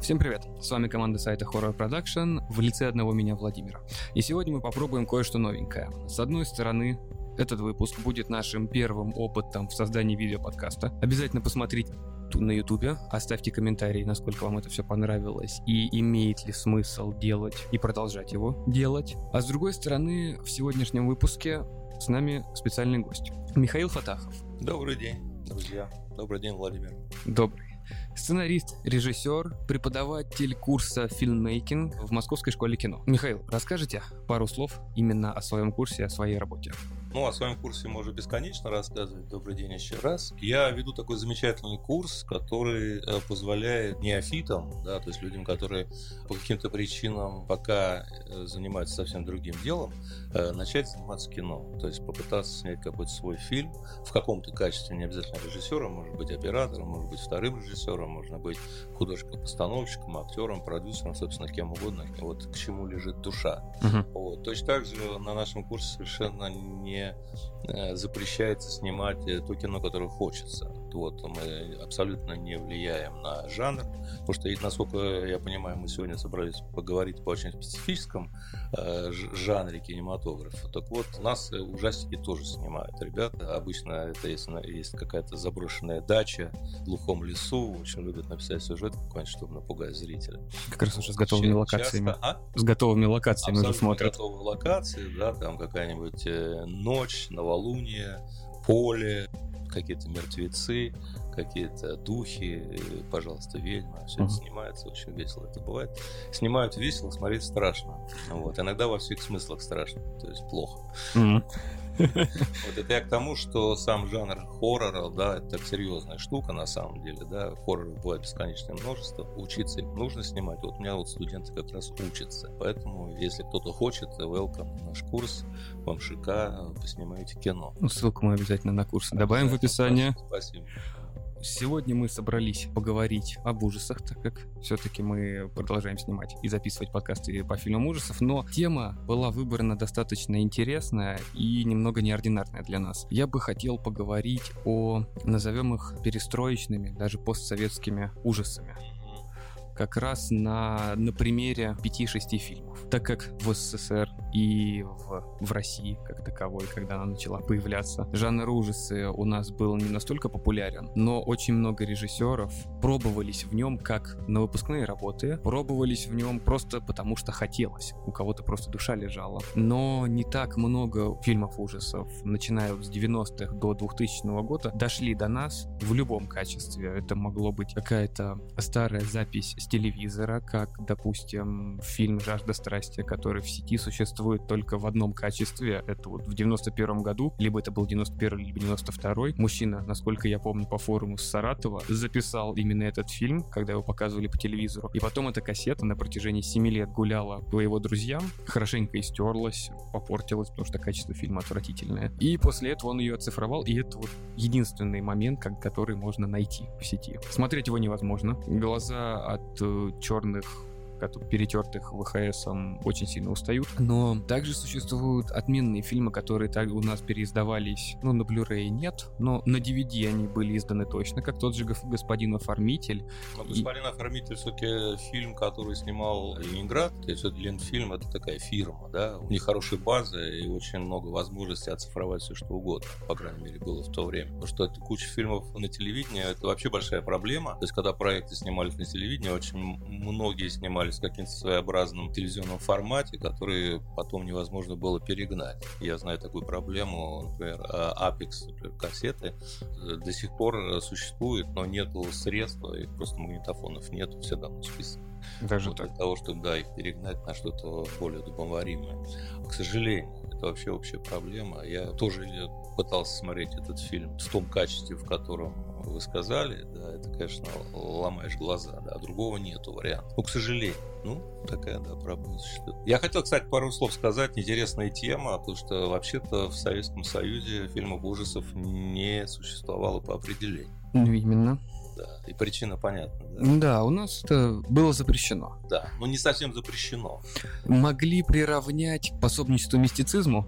Всем привет! С вами команда сайта Horror Production в лице одного меня Владимира. И сегодня мы попробуем кое-что новенькое. С одной стороны, этот выпуск будет нашим первым опытом в создании видеоподкаста. Обязательно посмотрите на ютубе, оставьте комментарии, насколько вам это все понравилось и имеет ли смысл делать и продолжать его делать. А с другой стороны, в сегодняшнем выпуске с нами специальный гость. Михаил Фатахов. Добрый день, друзья. Добрый день, Владимир. Добрый. Сценарист, режиссер, преподаватель курса фильммейкинг в Московской школе кино. Михаил, расскажите пару слов именно о своем курсе, о своей работе. Ну, о своем курсе можно бесконечно рассказывать. Добрый день еще раз. Я веду такой замечательный курс, который э, позволяет неофитам, да, то есть людям, которые по каким-то причинам пока э, занимаются совсем другим делом, э, начать заниматься кино. То есть попытаться снять какой-то свой фильм в каком-то качестве, не обязательно режиссером, может быть оператором, может быть вторым режиссером, можно быть художником-постановщиком, актером, продюсером, собственно, кем угодно. Вот к чему лежит душа. Uh-huh. Вот. Точно так же на нашем курсе совершенно не Э, запрещается снимать э, то кино, которое хочется. Вот мы абсолютно не влияем на жанр, потому что, насколько я понимаю, мы сегодня собрались поговорить по очень специфическом э, жанре кинематографа. Так вот, у нас ужастики тоже снимают ребята. Обычно это если есть какая-то заброшенная дача в глухом лесу, очень любят написать сюжет какой-нибудь, чтобы напугать зрителя. Как раз уже с готовыми локациями. Часто, а? С готовыми локациями уже смотрят. готовые локации, да, там какая-нибудь ночь, новолуние, поле, какие-то мертвецы, какие-то духи, пожалуйста, ведьма. Все uh-huh. это снимается, очень весело это бывает. Снимают весело, смотреть страшно. Вот. Иногда во всех смыслах страшно, то есть плохо. Uh-huh. Вот это я к тому, что сам жанр хоррора, да, это серьезная штука на самом деле, да, хорроров бывает бесконечное множество, учиться нужно снимать, вот у меня вот студенты как раз учатся, поэтому если кто-то хочет, welcome на наш курс, вам МШК, поснимаете кино. Ну, ссылку мы обязательно на курс добавим в описание. Спасибо. Сегодня мы собрались поговорить об ужасах, так как все-таки мы продолжаем снимать и записывать подкасты по фильмам ужасов, но тема была выбрана достаточно интересная и немного неординарная для нас. Я бы хотел поговорить о, назовем их перестроечными, даже постсоветскими ужасами как раз на, на примере 5-6 фильмов. Так как в СССР и в, в России как таковой, когда она начала появляться, жанр ужасы у нас был не настолько популярен, но очень много режиссеров пробовались в нем как на выпускные работы, пробовались в нем просто потому, что хотелось. У кого-то просто душа лежала. Но не так много фильмов ужасов, начиная с 90-х до 2000 года, дошли до нас в любом качестве. Это могло быть какая-то старая запись с телевизора, как, допустим, фильм «Жажда страсти», который в сети существует только в одном качестве. Это вот в 91 году, либо это был 91 либо 92 Мужчина, насколько я помню по форуму с Саратова, записал именно этот фильм, когда его показывали по телевизору. И потом эта кассета на протяжении 7 лет гуляла по его друзьям, хорошенько истерлась, попортилась, потому что качество фильма отвратительное. И после этого он ее оцифровал, и это вот единственный момент, который можно найти в сети. Смотреть его невозможно. Глаза от э, черных перетертых ВХС очень сильно устают. Но также существуют отменные фильмы, которые так у нас переиздавались, ну, на Blu-ray нет, но на DVD они были изданы точно, как тот же «Господин оформитель». Но «Господин оформитель» все-таки фильм, который снимал Ленинград, то есть Ленфильм — это такая фирма, да, у них хорошая база и очень много возможностей оцифровать все, что угодно, по крайней мере, было в то время. Потому что это куча фильмов на телевидении, это вообще большая проблема. То есть, когда проекты снимались на телевидении, очень многие снимались в каким-то своеобразном телевизионном формате, который потом невозможно было перегнать. Я знаю такую проблему, например, Apex например, кассеты э, до сих пор существует, но нет средства, и просто магнитофонов нет, все давно списаны. Даже вот так. Для того, чтобы да, их перегнать на что-то более удобоваримое. К сожалению, это вообще общая проблема. Я тоже пытался смотреть этот фильм в том качестве, в котором вы сказали, да, это, конечно, ломаешь глаза, да, другого нету варианта. Ну, к сожалению, ну, такая, да, проблема существует. Я хотел, кстати, пару слов сказать, интересная тема, потому что вообще-то в Советском Союзе фильмов ужасов не существовало по определению. Ну, именно. да. И причина понятна. Да, да у нас это было запрещено. Да, но не совсем запрещено. Могли приравнять к пособничеству мистицизму?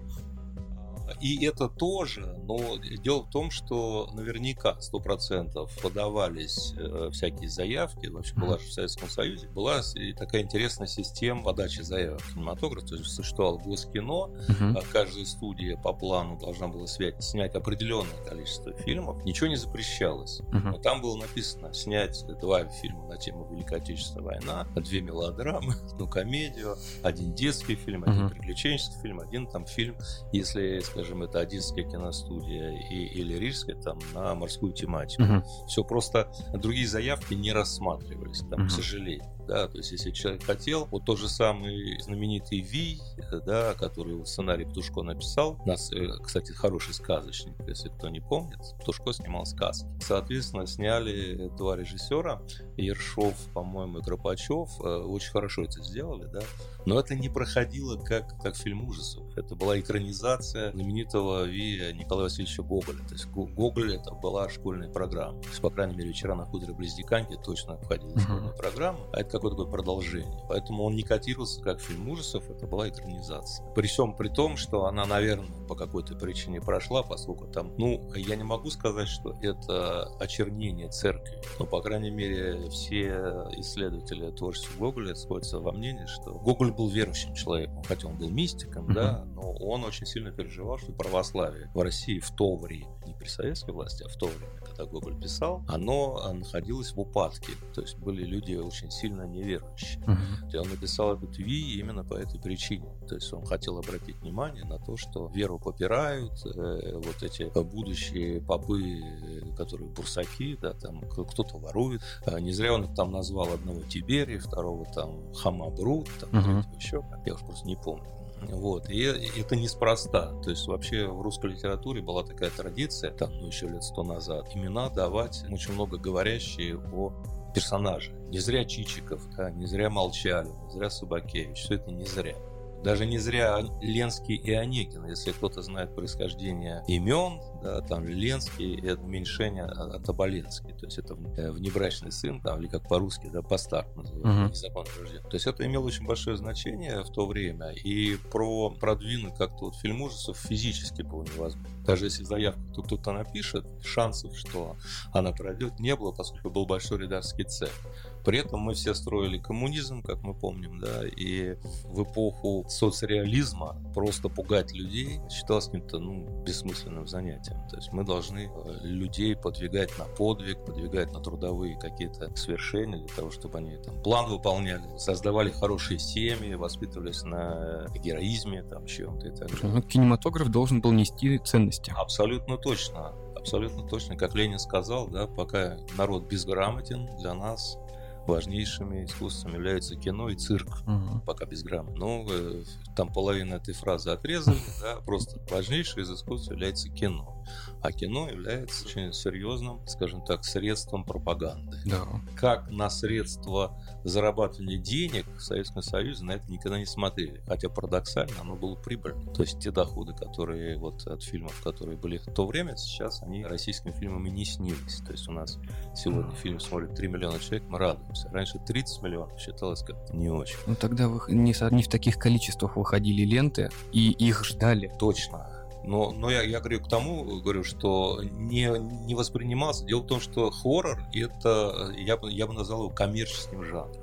И это тоже, но дело в том, что наверняка 100% подавались э, всякие заявки, вообще была же в Советском Союзе, была такая интересная система подачи заявок в кинематограф, то есть существовало Госкино, uh-huh. каждая студия по плану должна была снять, снять определенное количество фильмов, ничего не запрещалось. Uh-huh. Но там было написано снять два фильма на тему Великой Отечественной войны, две мелодрамы, одну комедию, один детский фильм, один uh-huh. приключенческий фильм, один там фильм, если скажем, это Одесская киностудия и, или Рижская, там, на морскую тематику. Uh-huh. Все просто другие заявки не рассматривались, там, uh-huh. к сожалению да, то есть если человек хотел, вот тот же самый знаменитый Ви, да, который сценарий Птушко написал, у нас, э, кстати, хороший сказочник, если кто не помнит, Птушко снимал сказки. Соответственно, сняли два режиссера, Ершов, по-моему, и Кропачев, э, очень хорошо это сделали, да, но это не проходило как, как фильм ужасов, это была экранизация знаменитого Ви Николая Васильевича Гоголя, то есть Гоголь это была школьная программа, то есть, по крайней мере, «Вечера на хуторе близ Диканьки» точно входила в школьную программу, а это какое-то такое продолжение. Поэтому он не котировался как фильм ужасов, это была экранизация. При всем при том, что она, наверное, по какой-то причине прошла, поскольку там, ну, я не могу сказать, что это очернение церкви, но, по крайней мере, все исследователи творчества Гоголя сходятся во мнении, что Гоголь был верующим человеком, хотя он был мистиком, mm-hmm. да, но он очень сильно переживал, что православие в России в то время, не при советской власти, а в то время, когда Гоголь писал, оно находилось в упадке. То есть были люди очень сильно неверующие. Uh-huh. И он написал этот Ви именно по этой причине. То есть он хотел обратить внимание на то, что веру попирают, э, вот эти будущие попы, которые бурсаки, да, там кто-то ворует. А не зря он там назвал одного Тиберия, второго там Хамабрут, там uh-huh. еще, я уж просто не помню. Вот. И это неспроста. То есть вообще в русской литературе была такая традиция, там, ну, еще лет сто назад, имена давать очень много говорящие о персонаже. Не зря Чичиков, да, не зря Молчали, не зря Собакевич. Все это не зря. Даже не зря Ленский и Онегин, если кто-то знает происхождение имен, да, там Ленский это уменьшение от Оболенский, то есть это э, внебрачный сын, там, или как по-русски, да, постарт называют, uh-huh. рожден. То есть это имело очень большое значение в то время, и про продвинуть как-то вот фильм ужасов физически было невозможно. Даже если заявку кто-то напишет, шансов, что она пройдет, не было, поскольку был большой редакторский цех. При этом мы все строили коммунизм, как мы помним, да, и в эпоху соцреализма просто пугать людей считалось каким-то, ну, бессмысленным занятием. То есть мы должны э, людей подвигать на подвиг, подвигать на трудовые какие-то свершения для того, чтобы они там план выполняли, создавали хорошие семьи, воспитывались на героизме, там, чем-то и так далее. Ну, кинематограф должен был нести ценности. Абсолютно точно. Абсолютно точно. Как Ленин сказал, да, пока народ безграмотен, для нас важнейшими искусствами являются кино и цирк, угу. пока безграмотно. Ну, э, там половина этой фразы отрезали, да, просто важнейшее из искусств является кино. А кино является очень серьезным, скажем так, средством пропаганды. Да. Как на средство зарабатывания денег в Советском Союзе на это никогда не смотрели. Хотя парадоксально оно было прибыльно. То есть те доходы, которые вот от фильмов, которые были в то время, сейчас они российскими фильмами не снились. То есть у нас сегодня фильм смотрит 3 миллиона человек, мы радуемся. Раньше 30 миллионов считалось как не очень. Ну тогда вы не, не в таких количествах выходили ленты, и их ждали. Точно. Но, но я, я говорю к тому, говорю, что не, не воспринимался. Дело в том, что хоррор это, я бы, я бы назвал его коммерческим жанром.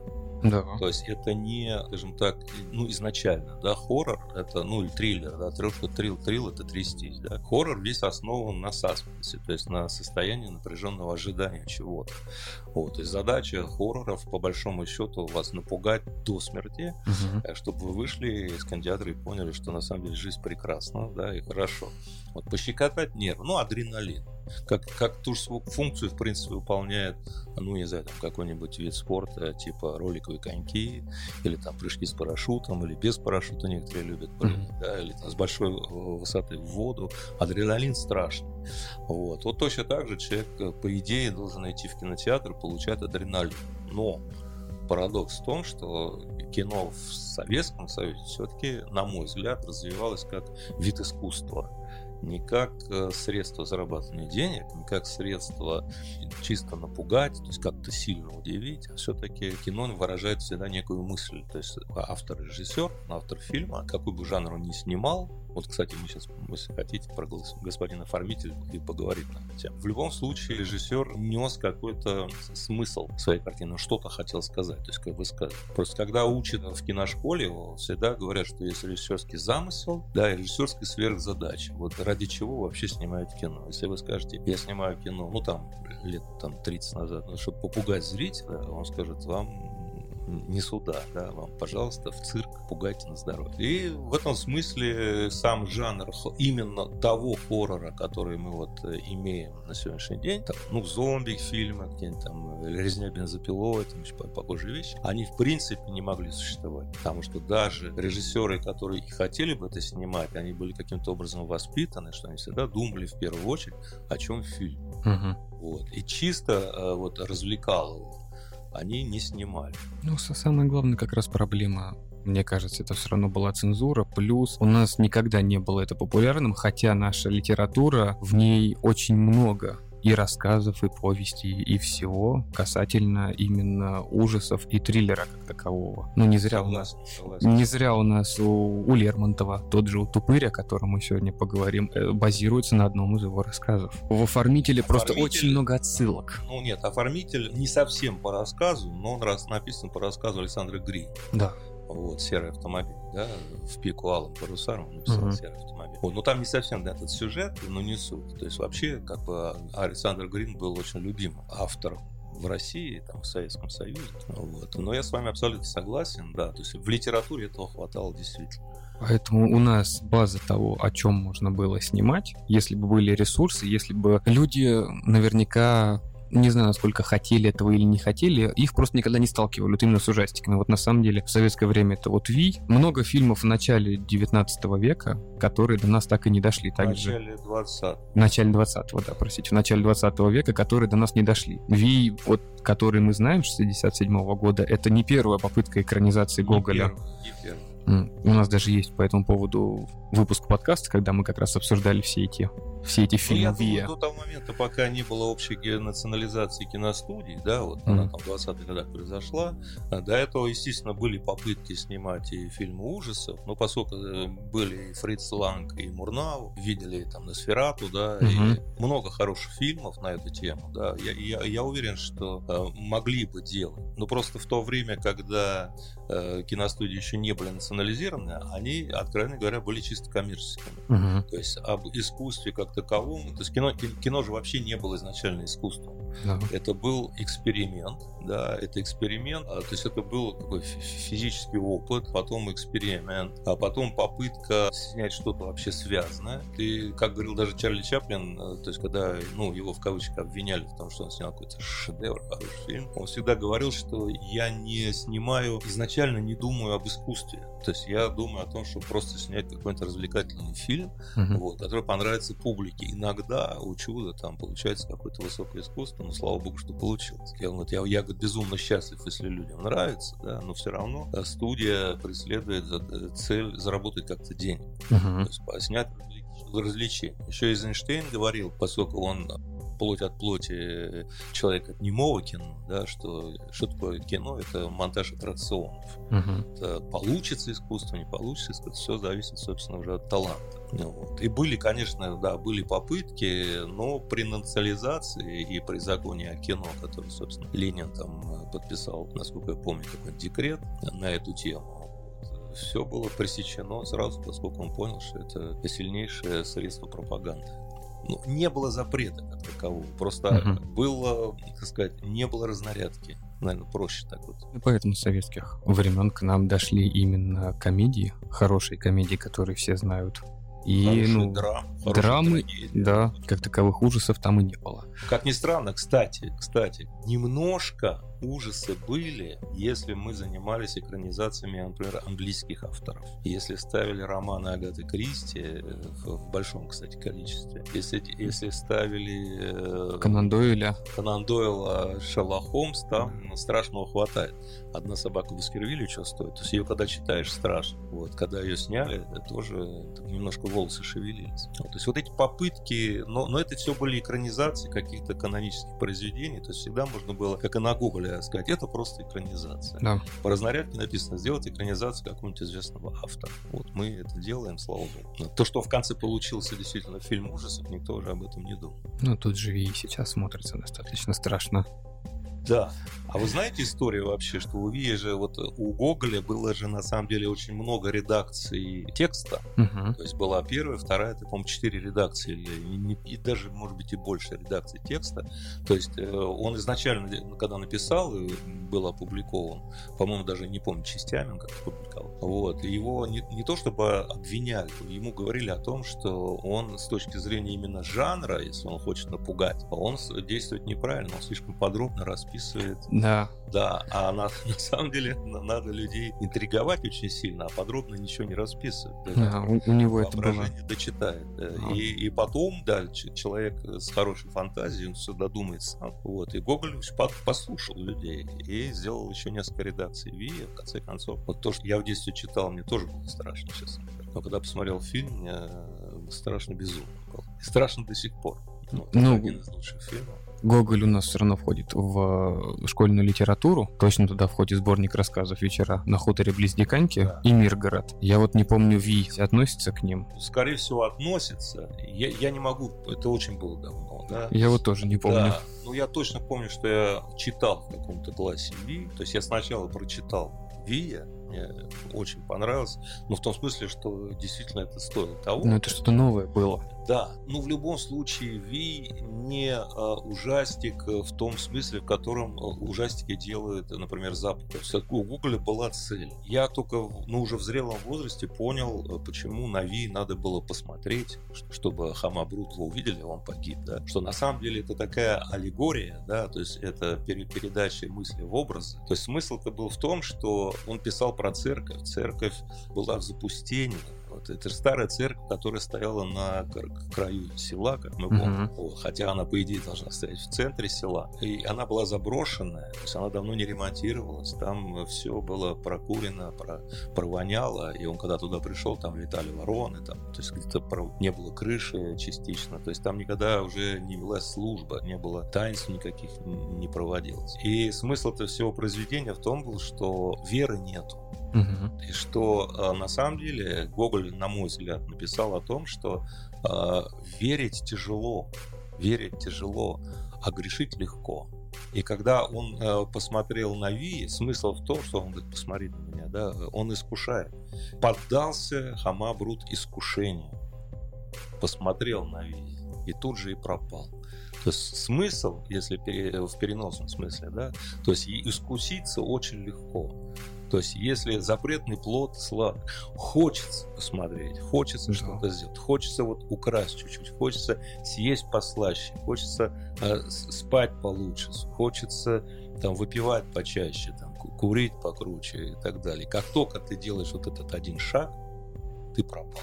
Да. То есть это не, скажем так, ну изначально, да, хоррор это, ну или триллер, да, трешка трил, трил это трястись, да. Хоррор весь основан на саспенсе, то есть на состоянии напряженного ожидания чего-то. Вот, и задача хорроров, по большому счету, вас напугать до смерти, угу. чтобы вы вышли из кинотеатра и поняли, что на самом деле жизнь прекрасна, да, и хорошо. Вот пощекотать нервы, ну, адреналин как, как ту же функцию, в принципе, выполняет, ну, не знаю, там какой-нибудь вид спорта, типа роликовые коньки, или там прыжки с парашютом, или без парашюта некоторые любят прыгать, mm-hmm. да, или там, с большой высоты в воду. Адреналин страшный. Вот. вот точно так же человек, э, по идее, должен идти в кинотеатр, получать адреналин. Но парадокс в том, что кино в Советском Союзе все-таки, на мой взгляд, развивалось как вид искусства не как э, средство зарабатывания денег, не как средство чисто напугать, то есть как-то сильно удивить, а все-таки кино выражает всегда некую мысль. То есть автор-режиссер, автор фильма, какой бы жанр он ни снимал, вот, кстати, мы сейчас, если хотите, про господина оформитель и поговорить на эту тему. В любом случае, режиссер нес какой-то смысл своей картине, он что-то хотел сказать. То есть, как бы сказать. Просто когда учат в киношколе, всегда говорят, что есть режиссерский замысел, да, и режиссерская сверхзадача. Вот ради чего вообще снимают кино. Если вы скажете, я снимаю кино, ну там, лет там 30 назад, ну, чтобы попугать зрителя, он скажет, вам не сюда, да, вам, пожалуйста, в цирк, пугайте на здоровье. И в этом смысле сам жанр именно того хоррора, который мы вот э, имеем на сегодняшний день, там, ну, зомби-фильмы, какие-нибудь там э, резня бензопилой, там еще похожие вещи, они в принципе не могли существовать, потому что даже режиссеры, которые и хотели бы это снимать, они были каким-то образом воспитаны, что они всегда думали в первую очередь, о чем фильм. Угу. Вот. И чисто э, вот развлекал его они не снимали. Ну, самая главная как раз проблема мне кажется, это все равно была цензура. Плюс у нас никогда не было это популярным, хотя наша литература, в ней очень много и рассказов, и повестей, и всего касательно именно ужасов и триллера как такового. Ну, не зря согласен, у нас, согласен. не зря у нас у, у Лермонтова тот же Тупырь, о котором мы сегодня поговорим, э, базируется на одном из его рассказов. В оформителе просто очень много отсылок. Ну нет, оформитель не совсем по рассказу, но он раз написан по рассказу Александра Гри. Да вот, серый автомобиль, да, в пику Алым Парусаром написал uh-huh. серый автомобиль. Вот, но там не совсем да, этот сюжет, но не суть. То есть вообще, как бы, Александр Грин был очень любимым автором в России, там, в Советском Союзе. Вот. Но я с вами абсолютно согласен, да, то есть в литературе этого хватало действительно. Поэтому у нас база того, о чем можно было снимать, если бы были ресурсы, если бы люди наверняка не знаю, насколько хотели этого или не хотели, их просто никогда не сталкивали вот именно с ужастиками. Вот на самом деле в советское время это вот Ви. Много фильмов в начале 19 века, которые до нас так и не дошли. В начале 20 В начале 20 да, простите, в начале 20 века, которые до нас не дошли. Ви, вот, который мы знаем, 67 -го года, это не первая попытка экранизации Гоголя. Не первая, не первая. У нас даже есть по этому поводу выпуск подкаста, когда мы как раз обсуждали все эти все эти фильмы. Ну, я думаю, до того момента, пока не было общей национализации киностудий, да, вот mm-hmm. она там в 20-х годах произошла, а до этого, естественно, были попытки снимать и фильмы ужасов, но поскольку э, были и Фриц Ланг, и Мурнау, видели там Носферату, да, mm-hmm. и много хороших фильмов на эту тему, да, я, я, я уверен, что э, могли бы делать. Но просто в то время, когда э, киностудии еще не были национализированы, они, откровенно говоря, были чисто коммерческими. Uh-huh. То есть об искусстве как таковом, то есть кино, кино же вообще не было изначально искусством. Uh-huh. Это был эксперимент, да, это эксперимент, а, то есть это был такой физический опыт, потом эксперимент, а потом попытка снять что-то вообще связанное. И, как говорил даже Чарли Чаплин, э, то есть когда, ну, его в кавычках обвиняли в том, что он снял какой-то шедевр, хороший фильм, он всегда говорил, что я не снимаю изначально не думаю об искусстве. То есть я думаю о том, чтобы просто снять какой-то развлекательный фильм, uh-huh. вот, который понравится публике. Иногда у чуда там получается какое-то высокое искусство, но слава богу, что получилось. Я, вот, я, я безумно счастлив, если людям нравится, да, но все равно э, студия преследует э, цель заработать как-то денег. Uh-huh. То есть снять развлечение. Еще Эйзенштейн говорил, поскольку он плоть от плоти человека немого кино, да, что, что такое кино, это монтаж аттракционов. Угу. Это получится искусство, не получится искусство, все зависит, собственно, уже от таланта. Ну, вот. И были, конечно, да, были попытки, но при национализации и при законе о кино, который, собственно, Ленин там подписал, насколько я помню, такой декрет на эту тему, все было пресечено сразу, поскольку он понял, что это сильнейшее средство пропаганды ну, не было запрета как такового. Просто угу. было, так сказать, не было разнарядки. Наверное, проще так вот. И поэтому с советских времен к нам дошли именно комедии, хорошие комедии, которые все знают. И, Хороший ну, драм, драмы, трагедия. да, как таковых ужасов там и не было. Как ни странно, кстати, кстати, немножко ужасы были, если мы занимались экранизациями, например, английских авторов. Если ставили романы Агаты Кристи э, в большом, кстати, количестве. Если, если ставили... Э, Конан Дойля. Конан Дойла Шерлок Холмс, там страшного хватает. Одна собака Баскервилля что стоит. То есть ее когда читаешь, страшно. Вот, когда ее сняли, тоже немножко волосы шевелились. Вот, то есть вот эти попытки, но, но это все были экранизации каких-то канонических произведений, то есть всегда можно было, как и на Гугле, сказать, это просто экранизация. Да. По разнарядке написано, сделать экранизацию какого-нибудь известного автора. Вот мы это делаем, слава богу. То, что в конце получился действительно фильм ужасов, никто уже об этом не думал. Ну, тут же и сейчас смотрится достаточно страшно. Да. А вы знаете историю вообще, что у Вии же вот у Гоголя было же на самом деле очень много редакций текста. Угу. То есть была первая, вторая, это, по-моему, четыре редакции или и даже, может быть, и больше редакций текста. То есть э, он изначально, когда написал и был опубликован, по-моему, даже не помню, частями он как-то публиковал. Вот. И его не, не то чтобы обвиняли, ему говорили о том, что он с точки зрения именно жанра, если он хочет напугать, он действует неправильно, он слишком подробно расписывает да. Да, а на, на самом деле надо людей интриговать очень сильно, а подробно ничего не расписывать. Да, у, у него это было. дочитает. А. И, и потом, да, человек с хорошей фантазией, он все додумается сам. Вот. И Гоголь послушал людей и сделал еще несколько редакций Ви, в конце концов. Вот то, что я в детстве читал, мне тоже было страшно, честно говоря. Но когда посмотрел фильм, мне страшно безумно было. И страшно до сих пор. Ну, ну, один из лучших фильмов. Гоголь у нас все равно входит в э, школьную литературу. Точно туда входит сборник рассказов «Вечера на хуторе близ Диканьки» да. и «Миргород». Я вот не помню, Ви относится к ним? Скорее всего, относится. Я, я не могу, это очень было давно. Да? Я вот тоже не помню. Да. Ну, я точно помню, что я читал в каком-то классе Ви. То есть я сначала прочитал Вия, мне очень понравилось. Но в том смысле, что действительно это стоило того. Ну, это что-то новое было. Да, ну в любом случае Ви не а, ужастик в том смысле, в котором а, ужастики делают, например, Запад. У Гугля была цель. Я только ну, уже в зрелом возрасте понял, почему на Ви надо было посмотреть, чтобы Хама Брутла увидели, он погиб. Да? Что на самом деле это такая аллегория, да, то есть это передача мысли в образы. То есть смысл-то был в том, что он писал про церковь. Церковь была в запустении, вот. Это же старая церковь, которая стояла на краю села, как мы помним. Uh-huh. Хотя она, по идее, должна стоять в центре села. И она была заброшенная, то есть она давно не ремонтировалась. Там все было прокурено, про, провоняло. И он, когда туда пришел, там летали вороны, там, то есть где-то не было крыши частично. То есть там никогда уже не велась служба, не было таинств никаких не проводилось. И смысл этого всего произведения в том был, что веры нету. И что э, на самом деле Гоголь, на мой взгляд, написал о том, что э, верить тяжело, верить тяжело, а грешить легко. И когда он э, посмотрел на Ви, смысл в том, что он говорит, посмотри на меня, да, он искушает. Поддался Хама Брут искушению, посмотрел на Ви и тут же и пропал. То есть смысл, если в переносном смысле, да, то есть искуситься очень легко. То есть, если запретный плод сладок, хочется посмотреть, хочется да. что-то сделать, хочется вот украсть чуть-чуть, хочется съесть послаще, хочется э, спать получше, хочется там выпивать почаще, там, курить покруче и так далее. Как только ты делаешь вот этот один шаг, ты пропал.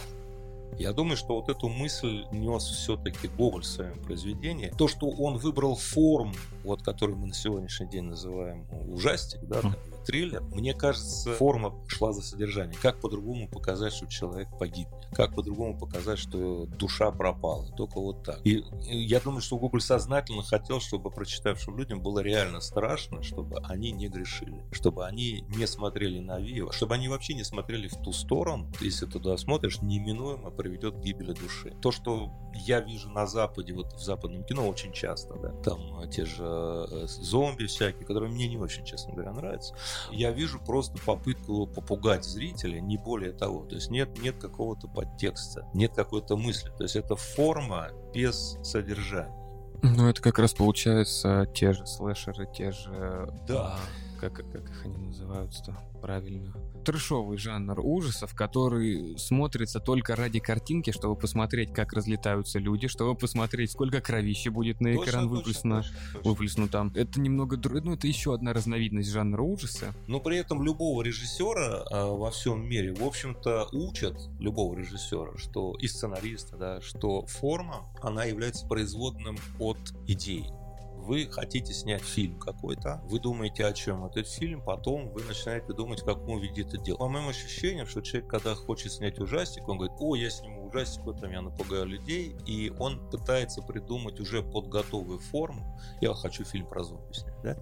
Я думаю, что вот эту мысль нес все-таки Гоголь в своем произведении. То, что он выбрал форму, вот, которую мы на сегодняшний день называем ужастик, да, триллер, мне кажется, форма шла за содержание. Как по-другому показать, что человек погиб? Как по-другому показать, что душа пропала? Только вот так. И я думаю, что Гоголь сознательно хотел, чтобы прочитавшим людям было реально страшно, чтобы они не грешили, чтобы они не смотрели на Виева, чтобы они вообще не смотрели в ту сторону. Если туда смотришь, неминуемо приведет к гибели души. То, что я вижу на Западе, вот в западном кино очень часто, да, там те же э, зомби всякие, которые мне не очень, честно говоря, нравятся. Я вижу просто попытку попугать зрителя, не более того. То есть нет, нет какого-то подтекста, нет какой-то мысли. То есть это форма без содержания. Ну, это как раз получается те же слэшеры, те же... Да. как, как их они называются-то правильно? Трэшовый жанр ужасов, который смотрится только ради картинки, чтобы посмотреть, как разлетаются люди, чтобы посмотреть, сколько кровища будет на экран выплеснуто. Точно, точно, выплеснуто там. Это немного... Ну, это еще одна разновидность жанра ужаса. Но при этом любого режиссера э, во всем мире, в общем-то, учат любого режиссера, что и сценариста, да, что форма, она является производным от идеи вы хотите снять фильм какой-то, вы думаете, о чем этот фильм, потом вы начинаете думать, в каком виде это делать. По моим ощущениям, что человек, когда хочет снять ужастик, он говорит, о, я сниму ужастик, в этом я напугаю людей, и он пытается придумать уже под готовую форму, я хочу фильм про зомби снять, да?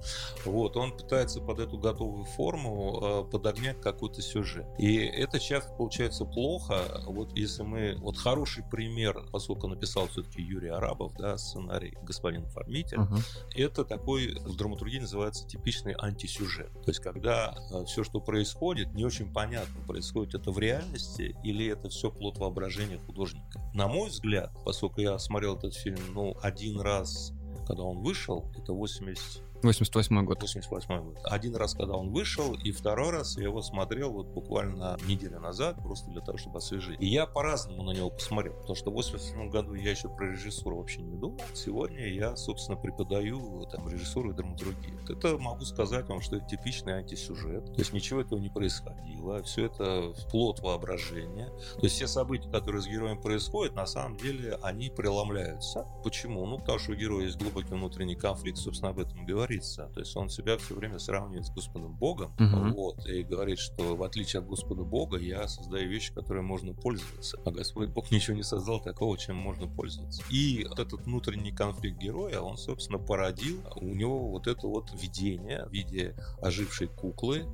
Вот, он пытается под эту готовую форму э, подогнать какой-то сюжет. И это часто получается плохо, вот если мы, вот хороший пример, поскольку написал все-таки Юрий Арабов, да, сценарий «Господин оформитель», uh-huh это такой в драматургии называется типичный антисюжет. То есть, когда э, все, что происходит, не очень понятно, происходит это в реальности или это все плод воображения художника. На мой взгляд, поскольку я смотрел этот фильм, ну, один раз, когда он вышел, это 80 88 год. 88 год. Один раз, когда он вышел, и второй раз я его смотрел вот буквально неделю назад, просто для того, чтобы освежить. И я по-разному на него посмотрел, потому что в 87 году я еще про режиссуру вообще не думал. Сегодня я, собственно, преподаю там режиссуру и драматургию. Это могу сказать вам, что это типичный антисюжет. То есть ничего этого не происходило. Все это плод воображения. То есть все события, которые с героем происходят, на самом деле они преломляются. Почему? Ну, потому что у героя есть глубокий внутренний конфликт, собственно, об этом говорит говорится. То есть он себя все время сравнивает с Господом Богом. Угу. Вот, и говорит, что в отличие от Господа Бога, я создаю вещи, которые можно пользоваться. А Господь Бог ничего не создал такого, чем можно пользоваться. И вот этот внутренний конфликт героя, он, собственно, породил у него вот это вот видение в виде ожившей куклы,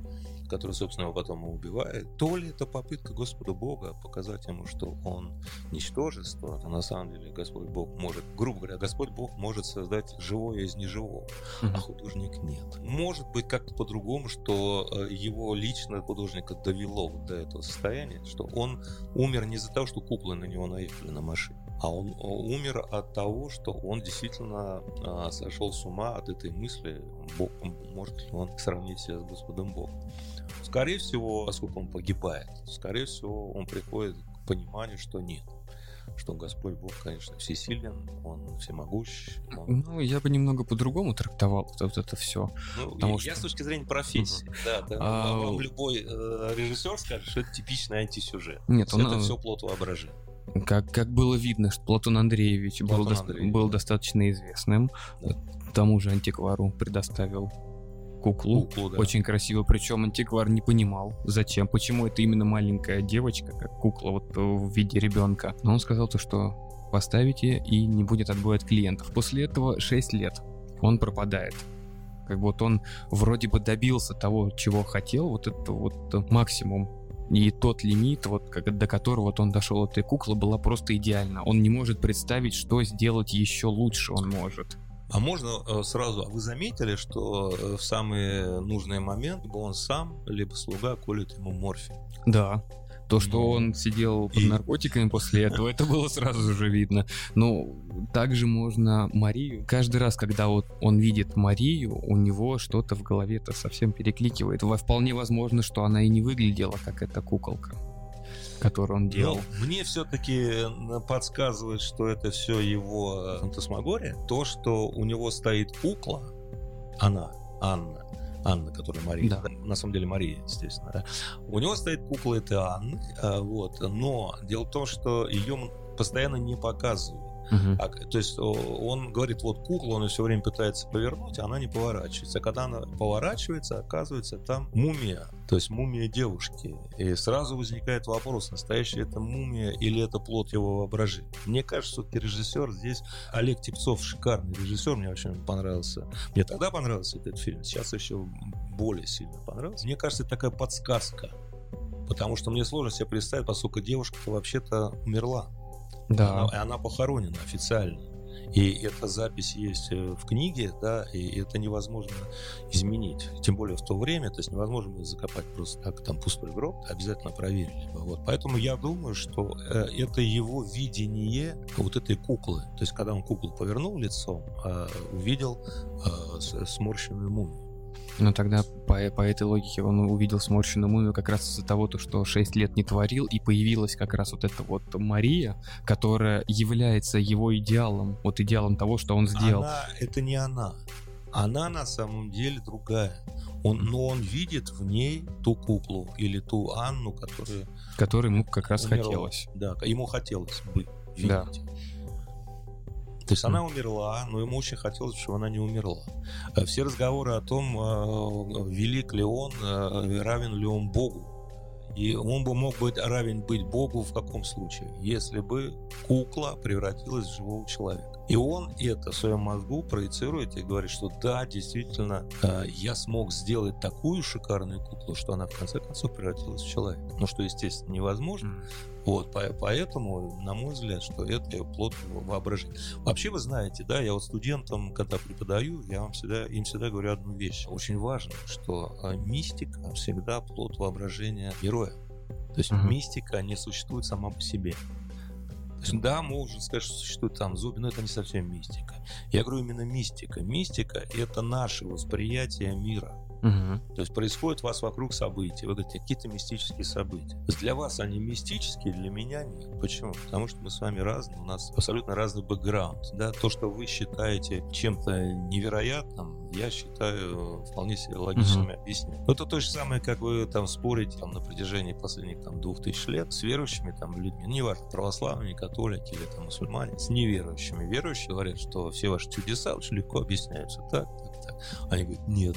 который, собственно, его потом убивает, то ли это попытка Господа Бога показать ему, что он ничтожество, а на самом деле Господь Бог может, грубо говоря, Господь Бог может создать живое из неживого, а художник нет. Может быть как-то по-другому, что э, его лично художника довело вот до этого состояния, что он умер не из-за того, что куклы на него наехали на машине, а он э, умер от того, что он действительно а, сошел с ума от этой мысли, Бог, может ли он сравнить себя с Господом Богом. Скорее всего, поскольку он погибает, скорее всего, он приходит к пониманию, что нет что Господь Бог, конечно, всесилен, Он всемогущ. Он... Ну, я бы немного по-другому трактовал вот это все. Ну, потому я что... с точки зрения профессии, угу. да, да. А... Вам любой э, режиссер скажет, что это типичный антисюжет. Нет, он... Это все плод воображения. Как, как было видно, что Платон Андреевич Платон был, Андреевич. был достаточно известным, да. тому же антиквару предоставил куклу. куклу да. Очень красиво. Причем антиквар не понимал, зачем, почему это именно маленькая девочка, как кукла вот в виде ребенка. Но он сказал то, что поставите и не будет отбоя от клиентов. После этого 6 лет он пропадает. Как вот он вроде бы добился того, чего хотел, вот это вот максимум и тот лимит, вот, до которого вот он дошел, этой куклы, была просто идеальна. Он не может представить, что сделать еще лучше он может. А можно э, сразу, а вы заметили, что э, в самый нужный момент либо он сам, либо слуга колет ему морфий? Да. То, что ну, он сидел под наркотиками после этого, это было сразу же видно. Но также можно Марию. Каждый раз, когда вот он видит Марию, у него что-то в голове-то совсем перекликивает. Вполне возможно, что она и не выглядела как эта куколка который он делал. Но мне все-таки подсказывает, что это все его э, фантасмагория. То, что у него стоит кукла, она, Анна, Анна, которая Мария, да. на самом деле Мария, естественно, да. У него стоит кукла, это Анна, э, вот, но дело в том, что ее постоянно не показывают. Uh-huh. А, то есть он говорит, вот кукла, он все время пытается повернуть, а она не поворачивается. А когда она поворачивается, оказывается там мумия, то есть мумия девушки. И сразу возникает вопрос, настоящая это мумия или это плод его воображения. Мне кажется, что режиссер здесь, Олег Типцов, шикарный режиссер, мне очень понравился. Мне тогда понравился этот фильм, сейчас еще более сильно понравился. Мне кажется, это такая подсказка. Потому что мне сложно себе представить, поскольку девушка вообще-то умерла. Да. Она, она похоронена официально. И эта запись есть э, в книге, да, и это невозможно изменить. Тем более в то время, то есть невозможно было закопать просто так, там пустой гроб, обязательно проверили бы. Вот. Поэтому я думаю, что э, это его видение вот этой куклы. То есть когда он куклу повернул лицом, э, увидел сморщенную мумию. Но тогда по, по этой логике он увидел сморщенную мумию как раз из-за того, то, что 6 лет не творил, и появилась как раз вот эта вот Мария, которая является его идеалом, вот идеалом того, что он сделал. Она, это не она. Она на самом деле другая. Он, но он видит в ней ту куклу или ту Анну, которая... Которой ему как раз умерла. хотелось. Да, ему хотелось бы видеть. Да. То есть она умерла, но ему очень хотелось, чтобы она не умерла. Э, все разговоры о том, э, велик ли он, э, равен ли он Богу. И он бы мог быть равен быть Богу в каком случае? Если бы кукла превратилась в живого человека. И он это в своем мозгу проецирует и говорит, что да, действительно, я смог сделать такую шикарную куклу, что она в конце концов превратилась в человека. Ну, что, естественно, невозможно. Вот, поэтому, на мой взгляд, что это плод воображения. Вообще, вы знаете, да, я вот студентам, когда преподаю, я вам всегда, им всегда говорю одну вещь. Очень важно, что а, мистика всегда плод воображения героя. То есть uh-huh. мистика не существует сама по себе. То есть, да, можно сказать, что существует там зубы, но это не совсем мистика. Я говорю именно мистика. Мистика — это наше восприятие мира. Угу. То есть происходит у вас вокруг события. Вы говорите, какие-то мистические события. Для вас они мистические, для меня нет. Почему? Потому что мы с вами разные, у нас абсолютно разный бэкграунд. Да? То, что вы считаете чем-то невероятным, я считаю вполне себе логичным угу. объяснением. Но это то же самое, как вы там спорите там, на протяжении последних там, двух тысяч лет с верующими там, людьми, неважно, православные, католики или там, мусульмане, с неверующими. Верующие говорят, что все ваши чудеса очень легко объясняются так, так, так. Они говорят, нет,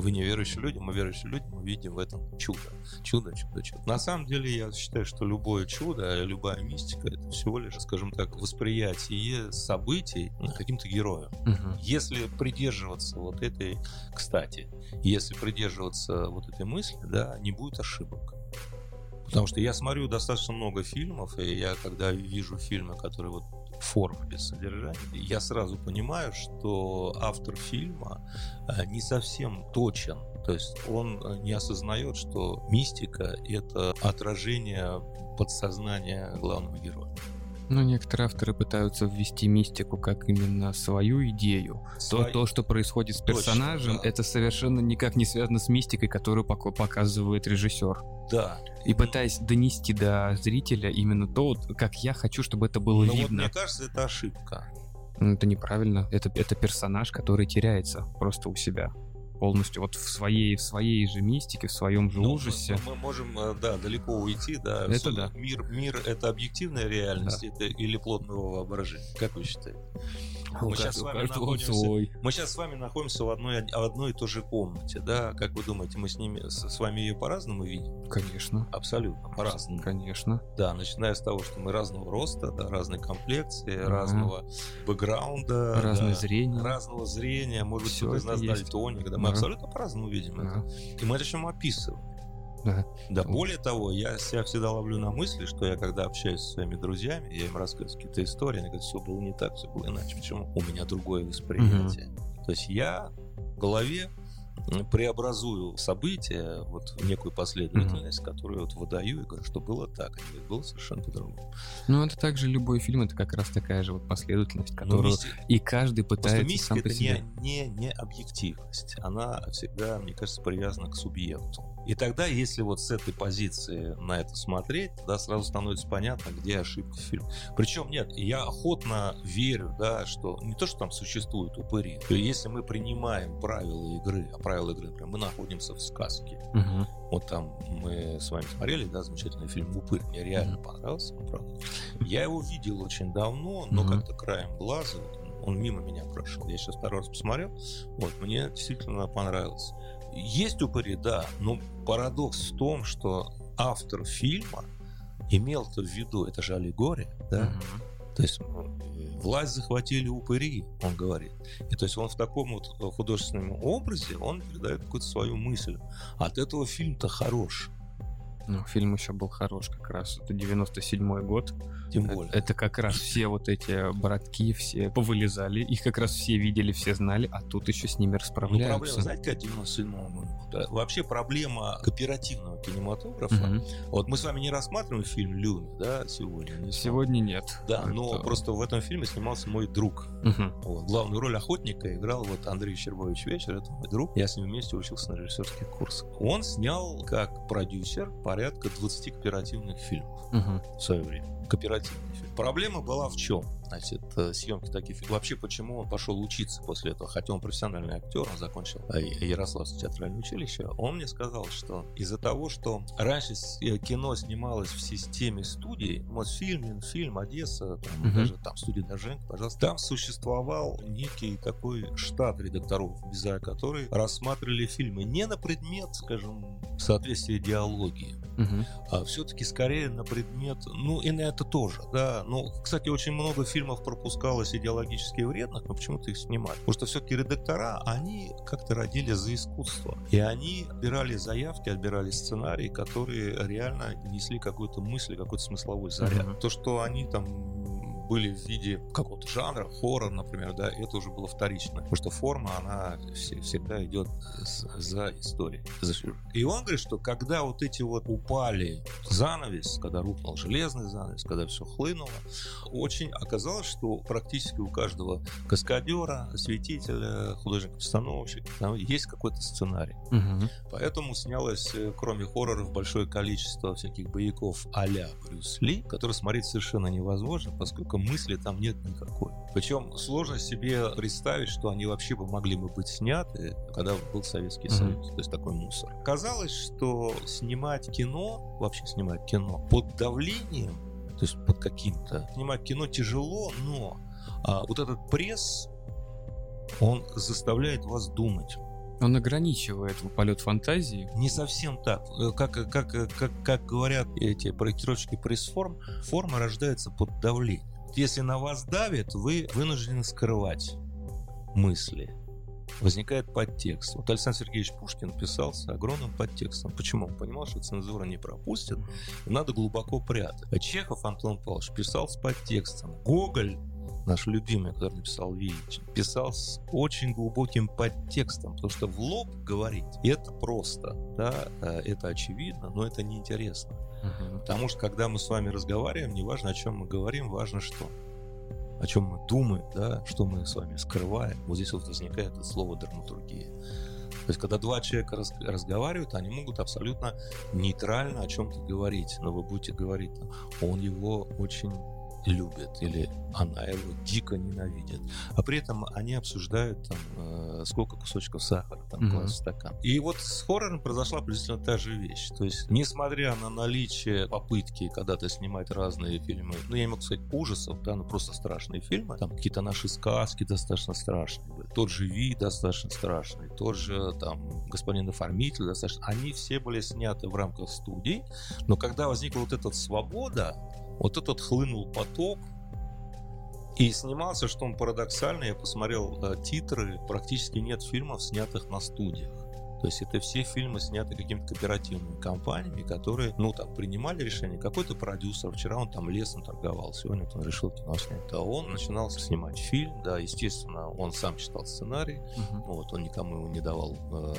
вы не верующие люди, мы верующие люди, мы видим в этом чудо. Чудо, чудо, чудо. На самом деле я считаю, что любое чудо, любая мистика, это всего лишь, скажем так, восприятие событий каким-то героем. Угу. Если придерживаться вот этой, кстати, если придерживаться вот этой мысли, да, не будет ошибок. Потому что я смотрю достаточно много фильмов, и я когда вижу фильмы, которые вот форм, без содержания, я сразу понимаю, что автор фильма э, не совсем точен. То есть он э, не осознает, что мистика — это отражение подсознания главного героя. Ну, некоторые авторы пытаются ввести мистику как именно свою идею. Свой... То, то, что происходит с персонажем, Точно, да. это совершенно никак не связано с мистикой, которую показывает режиссер. Да. И пытаясь донести до зрителя именно то, как я хочу, чтобы это было Но видно. Вот мне кажется, это ошибка. Ну, это неправильно. Это, это персонаж, который теряется просто у себя полностью вот в своей, в своей же мистике, в своем же ну, ужасе. Мы, мы можем, э, да, далеко уйти, да. Это да. Мир, мир — это объективная реальность да. это, или плод моего воображения? Как вы считаете? Мы сейчас, с вами находимся, свой. мы сейчас с вами находимся в одной, в одной и той же комнате, да? Как вы думаете, мы с ними, с, с вами ее по-разному видим? Конечно. Абсолютно, по-разному. Конечно. Да, начиная с того, что мы разного роста, да, разной комплекции, ага. разного бэкграунда. Разное да, зрение. Разного зрения. Может быть, кто из нас дальтоник, да, мы абсолютно по-разному видим это. И мы начнем описывать. Да. да, более того, я себя всегда ловлю на мысли, что я когда общаюсь со своими друзьями, я им рассказываю какие-то истории, они говорят, все было не так, все было иначе. Почему? У меня другое восприятие. Угу. То есть я в голове преобразую события вот в некую последовательность, mm-hmm. которую вот выдаю и говорю, что было так, а было совершенно по-другому. Ну, это также любой фильм, это как раз такая же вот последовательность, которую мисти... и каждый пытается Просто сам по себе. это не, не, не объективность, она всегда, мне кажется, привязана к субъекту. И тогда, если вот с этой позиции на это смотреть, тогда сразу становится понятно, где ошибка в фильме. Причем нет, я охотно верю, да, что не то, что там существуют упыри, то если мы принимаем правила игры, а правила игры, например, мы находимся в сказке. Угу. Вот там мы с вами смотрели, да, замечательный фильм «Упырь». Мне реально угу. понравился, правда. Я его видел очень давно, но угу. как-то краем глаза, он мимо меня прошел. Я сейчас второй раз посмотрел. Вот, мне действительно понравилось. Есть упыри, да, но парадокс в том, что автор фильма имел-то в виду, это же аллегория, да? То есть власть захватили упыри, он говорит. И то есть он в таком вот художественном образе, он передает какую-то свою мысль. От этого фильм-то хорош. Ну, фильм еще был хорош как раз. Это 97-й год. Тем более. Это как раз все вот эти братки, все повылезали. Их как раз все видели, все знали, а тут еще с ними Ну, расправляются. проблема, знаете, как 97 года? Да, Вообще проблема кооперативного кинематографа. Мгм. Вот мы с вами не рассматриваем фильм «Люми», да, сегодня? не Сегодня нет. Да, но Это- просто в этом фильме снимался мой друг. Мгм. Вот. Главную роль охотника играл вот Андрей Щербович Вечер, это мой друг. Я с ним вместе учился на режиссерских курсах. Он снял как продюсер порядка 20 кооперативных фильмов Мгм. в свое время. Кооперативный фильм. Проблема была в чем? Значит, э, съемки таких фильмов. Вообще, почему он пошел учиться после этого? Хотя он профессиональный актер, он закончил э, Ярославское театральное училище. Он мне сказал, что из-за того, что раньше э, кино снималось в системе студий, Мосфильм, фильм, Одесса, там, Мгм. даже там студия Доженко, пожалуйста, там существовал некий такой штат редакторов, без который рассматривали фильмы не на предмет, скажем, соответствия идеологии, А все-таки скорее на предмет, ну и на это тоже, да. Ну, кстати, очень много фильмов пропускалось идеологически вредных, но почему-то их снимали. Потому что все-таки редактора, они как-то родили за искусство. И они отбирали заявки, отбирали сценарии, которые реально несли какую-то мысль, какой-то смысловой заряд. Мгм. То, что они там были в виде какого-то жанра, хоррор, например, да, это уже было вторично. Потому что форма, она все- всегда идет за историей. И он говорит, что когда вот эти вот упали занавес, когда рухнул железный занавес, когда все хлынуло, очень оказалось, что практически у каждого каскадера, осветителя, художника-постановщика там есть какой-то сценарий. Мгм. Поэтому снялось, э, кроме хорроров, большое количество всяких боевиков а-ля Брюс Ли, которые смотреть совершенно невозможно, поскольку мысли там нет никакой. Причем сложно себе представить, что они вообще бы могли бы быть сняты, когда был Советский Мгм. Союз. То есть такой мусор. Казалось, что снимать кино, вообще снимать кино под давлением, то есть под каким-то, снимать кино тяжело, но а, вот этот пресс, он заставляет вас думать. Он ограничивает полет фантазии. Не совсем так. Э, Как, как, как, как говорят эти проектировщики пресс-форм, форма рождается под давлением. Если на вас давит, вы вынуждены скрывать мысли. Возникает подтекст. Вот Александр Сергеевич Пушкин писал с огромным подтекстом. Почему? Он понимал, что цензура не пропустит, надо глубоко прятать. А Чехов Антон Павлович писал с подтекстом. Гоголь наш любимый, который написал Вич, писал с очень глубоким подтекстом, потому что в лоб говорить это просто, да, э, это очевидно, но это неинтересно. Мгм. Потому что когда мы с вами разговариваем, не важно, о чем мы говорим, важно что. О чем мы думаем, да, что мы с вами скрываем. Вот здесь вот возникает это слово драматургия. То есть, когда два человека раз- разговаривают, они могут абсолютно нейтрально о чем-то говорить. Но вы будете говорить, он его очень любит или она его дико ненавидит. А при этом они обсуждают там, э, сколько кусочков сахара там класть в стакан. И вот с хоррором произошла приблизительно та же вещь. То есть, несмотря на наличие попытки когда-то снимать разные фильмы, ну, я не могу сказать ужасов, да, но просто страшные фильмы, там какие-то наши сказки достаточно страшные были, тот же вид достаточно страшный, тот же там господин оформитель достаточно, они все были сняты в рамках студий, но когда возникла вот эта свобода, вот этот хлынул поток, и снимался, что он парадоксально, я посмотрел э, титры, практически нет фильмов, снятых на студиях. То есть это все фильмы сняты какими-то кооперативными компаниями, которые, ну, там, принимали решение. Какой-то продюсер, вчера он там лесом торговал, сегодня вот он решил кино снять. А он начинал снимать фильм, да, естественно, он сам читал сценарий, Мгм. вот, он никому его не давал э,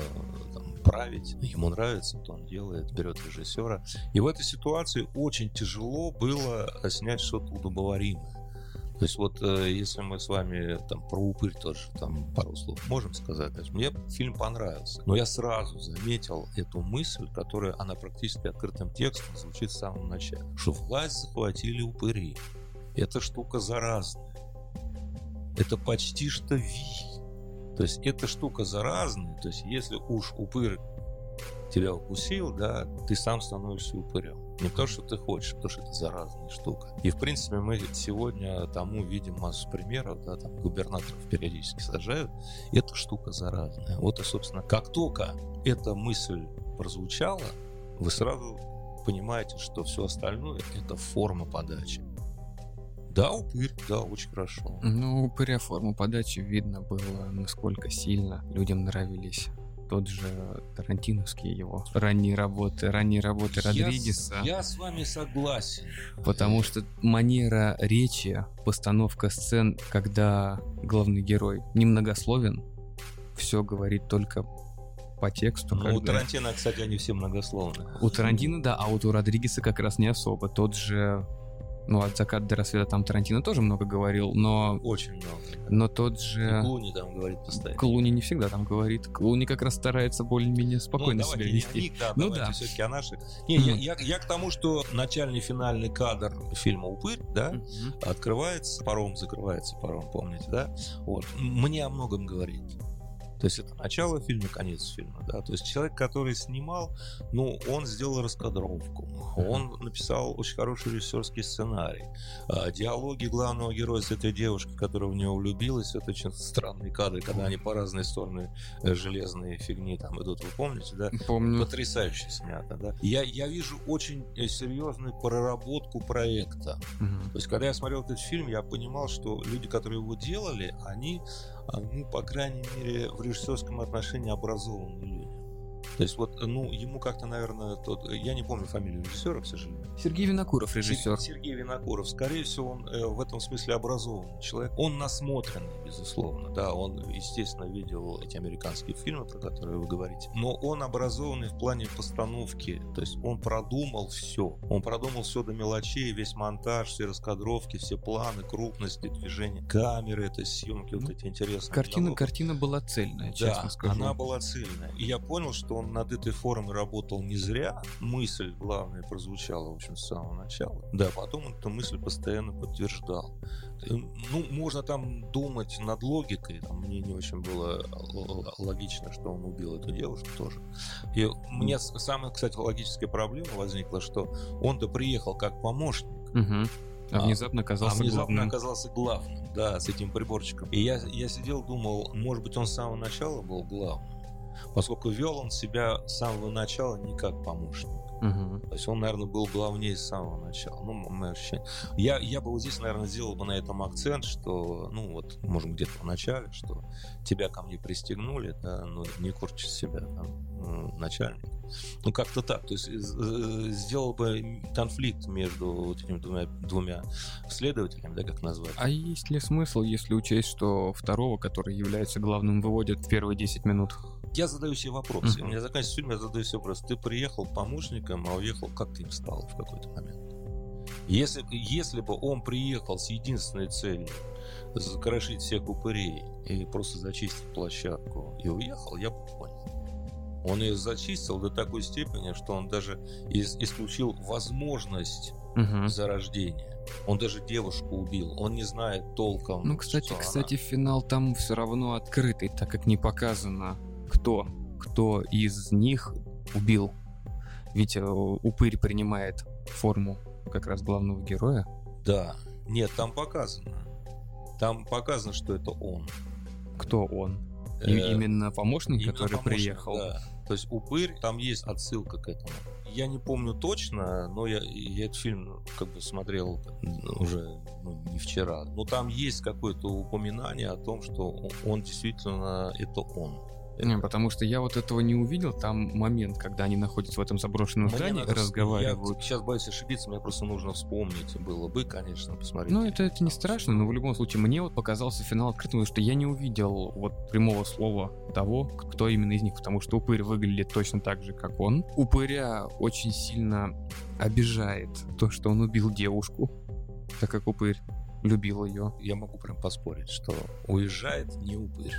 там, править. Ему нравится, то он делает, берет режиссера. И в этой ситуации очень тяжело было снять что-то удобоваримое. То есть вот э, если мы с вами там про упырь тоже там пару слов можем сказать, есть мне фильм понравился, но я сразу заметил эту мысль, которая она практически открытым текстом звучит в самом начале, что власть захватили упыри. Эта штука заразная. Это почти что ВИ. То есть эта штука заразная, то есть если уж упырь тебя укусил, да, ты сам становишься упырем. Не то, что ты хочешь, то, что это заразная штука. И, в принципе, мы сегодня тому видим массу примеров, да, там губернаторов периодически сажают. Эта штука заразная. Вот и, собственно, как только эта мысль прозвучала, вы сразу понимаете, что все остальное — это форма подачи. Да, упырь, да, очень хорошо. Ну, упыря форму подачи видно было, насколько сильно людям нравились тот же Тарантиновский его ранние работы, ранние работы Родригеса. Я, я с вами согласен. Потому что манера речи, постановка сцен, когда главный герой немногословен, все говорит только по тексту. Ну, когда... у Тарантино, кстати, они все многословны. У Тарантино, да, а вот у Родригеса как раз не особо. Тот же ну, от заката до рассвета там Тарантино тоже много говорил, но... Очень много. Но тот же... И Клуни там говорит постоянно. Клуни не всегда там говорит. Клуни как раз старается более-менее спокойно ну, себя вести. Них, да, ну да. да. все-таки о наших. Не, mm-hmm. я, я, я к тому, что начальный финальный кадр фильма «Упырь», да, mm-hmm. открывается, паром закрывается, паром, помните, да? Вот. Мне о многом говорит. То есть это начало фильма, конец фильма, да. То есть человек, который снимал, ну, он сделал раскадровку, он написал очень хороший режиссерский сценарий. А, диалоги главного героя с этой девушкой, которая в него влюбилась, это очень странные кадры, когда они по разные стороны э, железные фигни там идут, вы помните, да? Помню. Потрясающе снято, да. Я, я вижу очень э, серьезную проработку проекта. Мгм. То есть, когда я смотрел этот фильм, я понимал, что люди, которые его делали, они, ну, по крайней мере, в режиссерском отношении образованные люди. То есть вот, ну, ему как-то, наверное, тот, я не помню фамилию режиссера, к сожалению. Сергей Винокуров, режиссер. Сер- Сергей Винокуров. Скорее всего, он э, в этом смысле образованный человек. Он насмотренный, безусловно. Да, он, естественно, видел эти американские фильмы, про которые вы говорите. Но он образованный в плане постановки. То есть он продумал все. Он продумал все до мелочей, весь монтаж, все раскадровки, все планы, крупности, движения, камеры, то есть съемки вот Ну, эти интересные. Картина, диалоги. картина была цельная, честно Да, скажу. она была цельная. И я понял, что он над этой формой работал не зря. Мысль, главная, прозвучала, в общем, с самого начала. Да, потом он эту мысль постоянно подтверждал. Э, Ну, можно там думать над логикой. Там мне не очень было логично, что он убил эту девушку тоже. И у меня с- самая, кстати, логическая проблема возникла, что он-то приехал как помощник. А А- внезапно оказался а внезапно главным. оказался главным, да, с этим приборчиком. И я, я сидел, думал, может быть, он с самого начала был главным, поскольку вел он себя с самого начала не как помощник. Мгм. То есть он, наверное, был главнее с самого начала. Ну, мое ощущение. Я, я бы вот здесь, наверное, сделал бы на этом акцент, что, ну, вот, может, где-то в начале, что тебя ко мне пристегнули, да, ну, не корчи себя там начальник. Ну, как-то так. То есть э, э, сделал бы конфликт между вот этими двумя, двумя следователями, да, как назвать. А есть ли смысл, если учесть, что второго, который является главным, выводят в первые 10 минут? Я задаю себе вопрос. Мгм. У меня заканчивается фильм, я задаю себе вопрос. Ты приехал помощником, а уехал, как ты им стал в какой-то момент? Если, если бы он приехал с единственной целью закрошить всех упырей и просто зачистить площадку и уехал, я бы понял. Он ее зачистил до такой степени, что он даже из- исключил возможность Мгм. зарождения. Он даже девушку убил. Он не знает толком. Ну, кстати, что она. кстати, финал там все равно открытый, так как не показано, кто, кто из них убил. Ведь э, упырь принимает форму как раз главного героя. Да. Нет, там показано. Там показано, что это он. Кто он? И Э, именно помощник, именно который помощник, приехал. да. То есть упырь, там есть отсылка к этому. Я не помню точно, но я, я этот фильм ну, как бы смотрел уже ну, не вчера. Но там есть какое-то упоминание о том, что он- он действительно это он. Не, потому что я вот этого не увидел. Там момент, когда они находятся в этом заброшенном Мне здании, надо разговаривают. Я сейчас боюсь ошибиться, мне просто нужно вспомнить. Было бы, конечно, посмотреть. Ну, это, это не страшно, но в любом случае мне вот показался финал открытым, потому что я не увидел вот прямого слова того, кто именно из них, потому что упырь выглядит точно так же, как он. Упыря очень сильно обижает то, что он убил девушку, так как упырь любил ее. Я могу прям поспорить, что уезжает не упырь.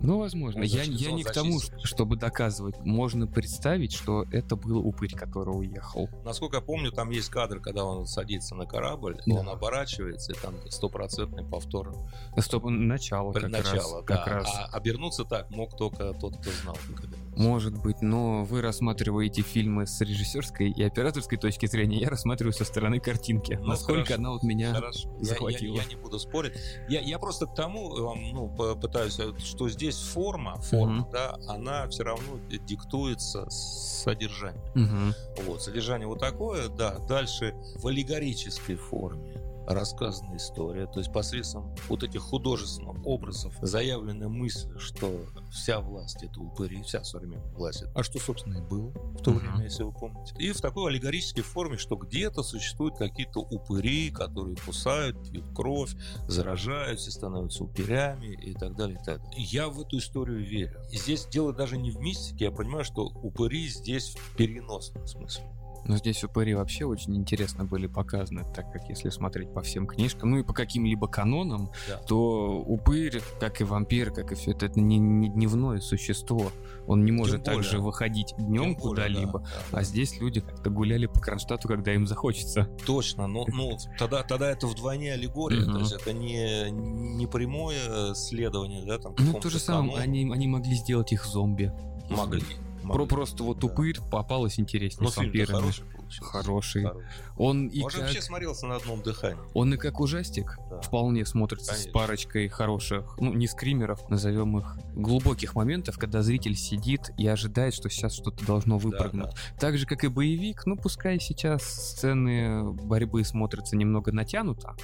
Ну, возможно. Я, я не к тому, чтобы доказывать. Можно представить, что это был упырь, который уехал. Насколько я помню, там есть кадр, когда он садится на корабль, Да. он оборачивается, и там стопроцентный повтор Стоп, начало как начала. раз. да. Как раз. А обернуться так мог только тот, кто знал. обернуться. Может быть, но вы рассматриваете фильмы с режиссерской и операторской точки зрения, я рассматриваю со стороны картинки. Ну, Насколько хорошо. она вот меня... Хорошо. Я- захватило. Я, я не буду спорить. Я, я просто к тому вам ну, попытаюсь, э, что здесь форма, форма, Мгм. да, она все равно диктуется содержанием. Мгм. Вот, содержание вот такое, да. Дальше в аллегорической форме рассказанная история, то есть посредством вот этих художественных образов заявленная мысль, что вся власть это упыри, вся современная власть. А что, собственно, и было в то время, если вы помните. И в такой аллегорической форме, что где-то существуют какие-то упыри, которые кусают, пьют кровь, заражаются, становятся упырями и так далее. И так далее. Я в эту историю верю. И здесь дело даже не в мистике, я понимаю, что упыри здесь в переносном смысле. Но здесь упыри вообще очень интересно были показаны, так как если смотреть по всем книжкам, ну и по каким-либо канонам, да. то упырь, как и вампир, как и все это, это не, не дневное существо. Он не может также выходить днем куда-либо. Да, да, а здесь люди как-то гуляли по Кронштадту, когда им захочется. Точно, но ну, тогда, тогда это вдвойне аллегория, то есть это не, не прямое следование, да, там. Ну, то же самое, они, они могли сделать их зомби. Могли. Про просто вот упырь попалось интереснее Но с вампирами. Хороший, хороший. хороший. Он и Может, как... вообще смотрелся на одном дыхании. Он и как ужастик да. вполне смотрится Конечно. с парочкой хороших, ну, не скримеров, назовем их, глубоких моментов, когда зритель сидит и ожидает, что сейчас что-то должно выпрыгнуть. Да, да. Так же, как и боевик, ну, пускай сейчас сцены борьбы смотрятся немного натянуто,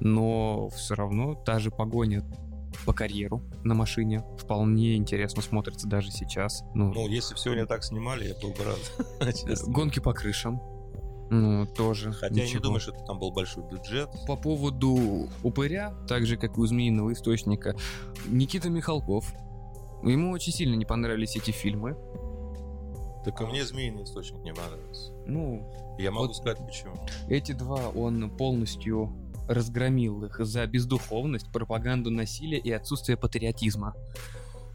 но все равно та же погоня по карьеру на машине. Вполне интересно смотрится даже сейчас. Ну, ну если все не так снимали, я был бы рад. Гонки по крышам. Ну, тоже. Хотя ничего. я не думаю, что там был большой бюджет. По поводу упыря, так же, как и у змеиного источника, Никита Михалков. Ему очень сильно не понравились эти фильмы. Так и мне змеиный источник не понравился. Ну, я могу вот сказать почему. Эти два он полностью разгромил их за бездуховность, пропаганду насилия и отсутствие патриотизма.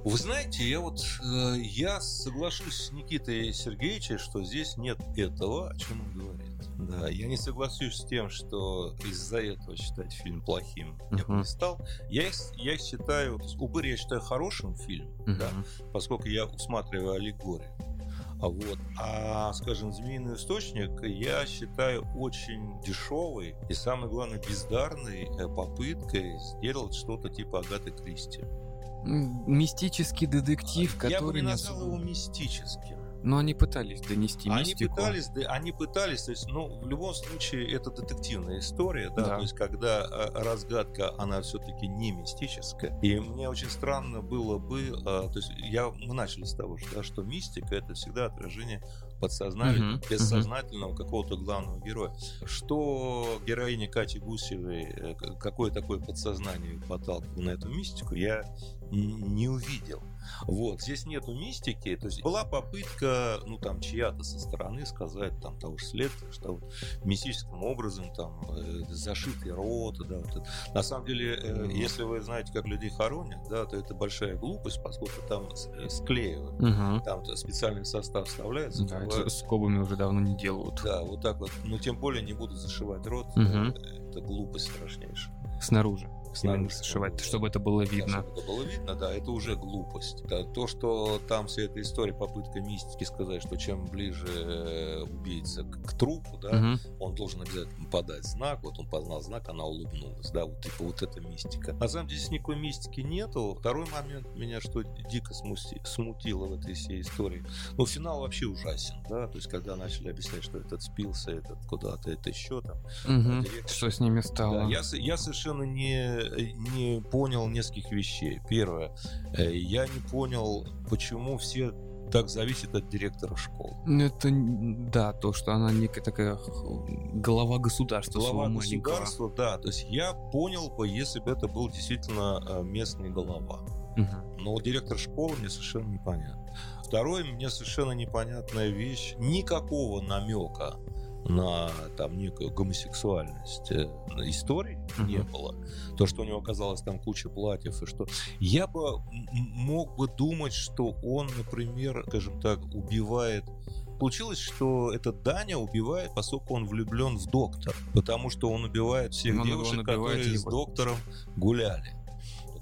Вы знаете, я вот э, я соглашусь с Никитой Сергеевичем, что здесь нет этого, о чем он говорит. Да, я не соглашусь с тем, что из-за этого считать фильм плохим uh-huh. я бы не стал. Я, я считаю, Упырь я считаю хорошим фильмом, uh-huh. да, поскольку я усматриваю аллегорию. А вот. А, скажем, «Змеиный источник» я считаю очень дешевой и, самое главное, бездарной э, попыткой сделать что-то типа Агаты Кристи. Мистический детектив, который... Я бы не назвал его мистическим. Но они пытались донести они Пытались, они пытались, то есть, ну, в любом случае, это детективная история, да, да. то есть, когда а, разгадка, она все-таки не мистическая. И мне очень странно было бы, а, то есть, я, мы начали с того, что, да, что мистика — это всегда отражение подсознательного, uh-huh, бессознательного uh-huh. какого-то главного героя. Что героине Кати Гусевой, э, какое такое подсознание подталкивало на эту мистику, я не увидел. Вот, здесь нету мистики, то есть была попытка, ну, там, чья-то со стороны сказать, там, того же следствия, что вот мистическим образом, там, э, зашитый рот, да, вот это. На самом деле, э, если вы знаете, как людей хоронят, да, то это большая глупость, поскольку там э, склеивают, угу. там специальный состав вставляется. Да, это скобами уже давно не делают. Да, вот так вот, ну, тем более не будут зашивать рот, угу. это глупость страшнейшая. Снаружи снаружи зашивать, чтобы это было видно. Чтобы это было видно, да, это уже глупость. Да, то, что там вся эта история, попытка мистики сказать, что чем ближе э, убийца к, к трупу, да, угу. он должен обязательно подать знак, вот он познал знак, она улыбнулась, да, вот типа вот эта мистика. На самом деле здесь никакой мистики нету. Второй момент меня что дико смути, смутило в этой всей истории. Ну, финал вообще ужасен, да, то есть когда начали объяснять, что этот спился, этот куда-то, это еще там. Угу. Что с ними стало? Да, я, я совершенно не не понял нескольких вещей. Первое, э, я не понял, почему все так зависит от директора школы. Ну, это, да, то, что она некая такая голова государства. Глава государства, да. То есть я понял бы, если бы это был действительно э, местный голова. Угу. Но директор школы мне совершенно непонятно. Второе, мне совершенно непонятная вещь. Никакого намека на там некую гомосексуальность э, истории uh-huh. не было. То, что у него оказалось там куча платьев и что... Я бы мог бы думать, что он, например, скажем так, убивает Получилось, что этот Даня убивает, поскольку он влюблен в доктор, потому что он убивает всех он, девушек, он которые его. с доктором гуляли.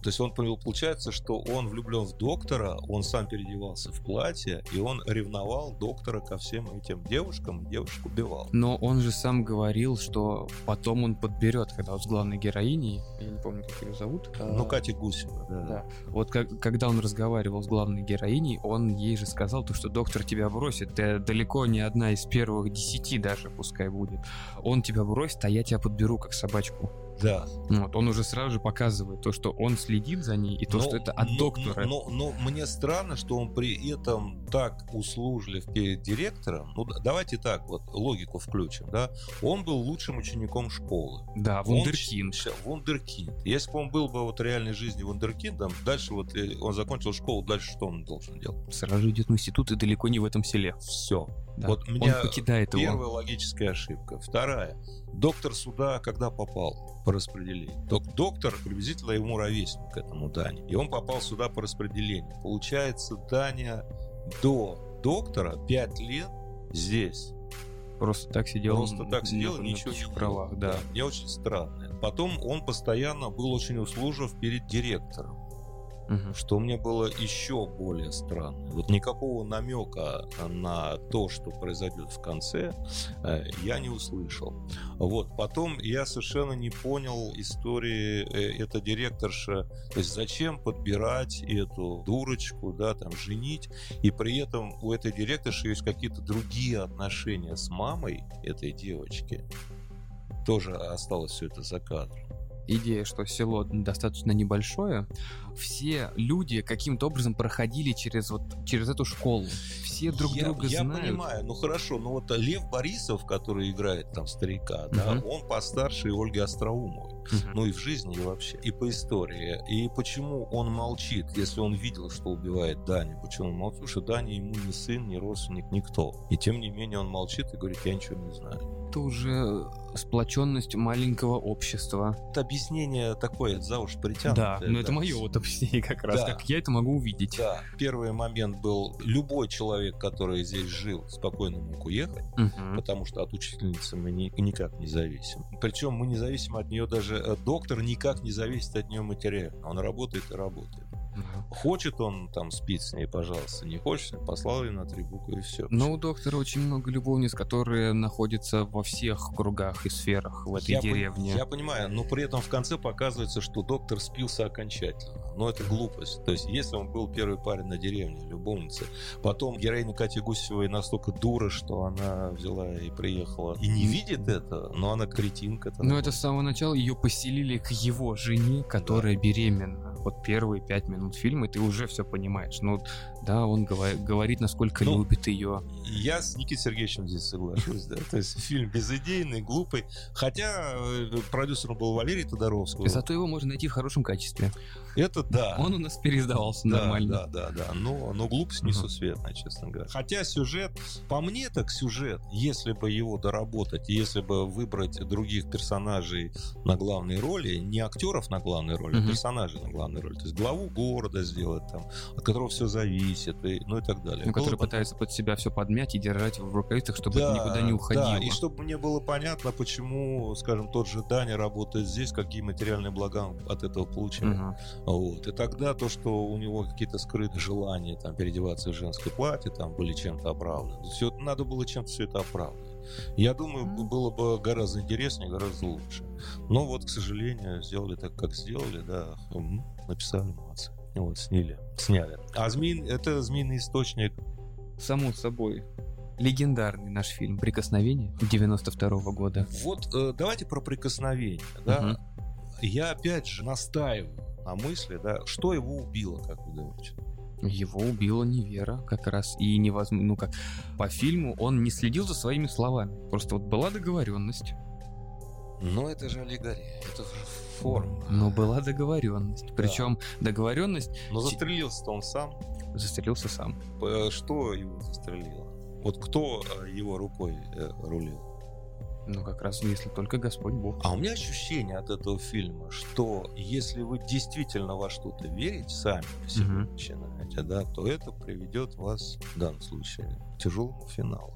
То есть он получается, что он влюблен в доктора, он сам переодевался в платье, и он ревновал доктора ко всем этим девушкам, девушек убивал. Но он же сам говорил, что потом он подберет, когда вот с главной героиней, я не помню, как ее зовут. Ну, Катя Гусева, да. Да. Вот как, когда он разговаривал с главной героиней, он ей же сказал, то, что доктор тебя бросит, ты далеко не одна из первых десяти даже, пускай будет. Он тебя бросит, а я тебя подберу как собачку. Да. Вот, он уже сразу же показывает то, что он следит за ней, и то, Но- что это от но- доктора. Но, но мне странно, что он при этом так услужлив перед директором. Ну, да- давайте так, вот логику включим, да. Он был лучшим учеником школы. Да, Он вундеркинд. щ- Вундеркинд. Если бы он был бы вот в реальной жизни вундеркиндом, дальше вот э, он закончил школу, дальше что он должен делать? Сразу идет в институт и далеко не в этом селе. Все. Да. Вот он меня покидает его. Первая логическая ошибка. Вторая. Доктор сюда когда попал по распределению? Док- доктор приблизительно ему ровесник этому Дане. И он попал сюда по распределению. Получается, Даня до доктора 5 лет здесь. Просто так сидел. Просто так на- сидел, на ничего не птичьих делал. правах, да. Мне очень странно. Потом он постоянно был очень услужив перед директором. Мгм. что мне было еще более странно. Вот никакого намека на то, что произойдет в конце, э, я не услышал. Вот потом я совершенно не понял истории э, эта директорша, то есть зачем подбирать эту дурочку, да, там женить, и при этом у этой директорши есть какие-то другие отношения с мамой этой девочки. Тоже осталось все это за кадром. идея, что село достаточно небольшое, все люди каким-то образом проходили через вот через эту школу. Все друг я, друга я знают. понимаю, ну хорошо, ну вот Лев Борисов, который играет там старика, да, Мгм. он постарше Ольги Остроумовой. Мгм. Ну и в жизни, и вообще, и по истории. И почему он молчит, если он видел, что убивает Дани? Почему он молчит? Потому что Дани ему не сын, не родственник, никто. И тем не менее он молчит и говорит, я ничего не знаю. Это уже сплоченность маленького общества. Это объяснение такое, за уж притянутое. да, но это да. мое вот объяснение как раз, Да. как я это могу увидеть. Да, первый момент был, любой человек, который здесь жил, спокойно мог уехать. Мгм. потому что от учительницы мы ни- никак не зависим. Причем мы не зависим от нее даже, э, доктор никак не зависит от нее материально. Он работает и работает. Да. Хочет он там спит с ней, пожалуйста, не хочет, послал ее на три буквы и все. Но у доктора очень много любовниц, которые находятся во всех кругах и сферах в этой я, деревне. я понимаю, но при этом в конце показывается, что доктор спился окончательно. Но это глупость. То есть, если он был первый парень на деревне, любовница, потом героиня Кати Гусевой настолько дура, что она взяла и приехала и не видит это, но она кретинка. Но это с самого начала ее поселили к его жене, которая беременна. Вот первые пять минут фильма, и ты уже все понимаешь. Ну, да, он говорит, насколько Ну, любит ее. Я с Никитой Сергеевичем здесь соглашусь, да. То есть фильм безыдейный, глупый. Хотя э, продюсером был Валерий Тодоровский. Зато его можно найти в хорошем качестве. Это да. Он у нас переиздавался Да, нормально. Да, да, да. Но, но глупость несусветная, честно говоря. Хотя сюжет, по мне так сюжет, если бы его доработать, если бы выбрать других персонажей на главные роли, не актеров на главные роли, Мгм. а персонажей на главные роли, то есть главу города сделать там, от которого все зависит, и, ну и так далее. Ну, Было который бы пытается под себя все подмять и держать в рукавицах, чтобы Да, это никуда не уходило. Да, и чтобы мне было понятно, почему, скажем, тот же Даня работает здесь, какие материальные блага он от этого получает. Мгм. Вот. И тогда то, что у него какие-то скрытые желания там, переодеваться в женское платье, там были чем-то оправданы. Все, надо было чем-то все это оправдывать. Я думаю, было бы гораздо интереснее, гораздо лучше. Но вот, к сожалению, сделали так, как сделали, да, написали, молодцы. Вот, сняли. Сняли. А змей, это змеиный источник. Само собой. Легендарный наш фильм «Прикосновение» 92 года. Вот э, давайте про прикосновение. Да? Мгм. Я опять же настаиваю на мысли, да, что его убило, как вы думаете? Его убила невера как раз. И невозможно, ну как, по фильму он не следил за своими словами. Просто вот была договоренность. Ну, это же аллегория, это же форма. Но была договоренность. Причем договоренность Но застрелился-то он сам. застрелился сам. Что его застрелило? Вот кто э, его рукой э, рулил? Ну как раз если только Господь Бог. А у меня ощущение от этого фильма, что если вы действительно во что-то верите, сами себе Мгм. начинаете, да, то это приведет вас в данном случае к тяжелому финалу.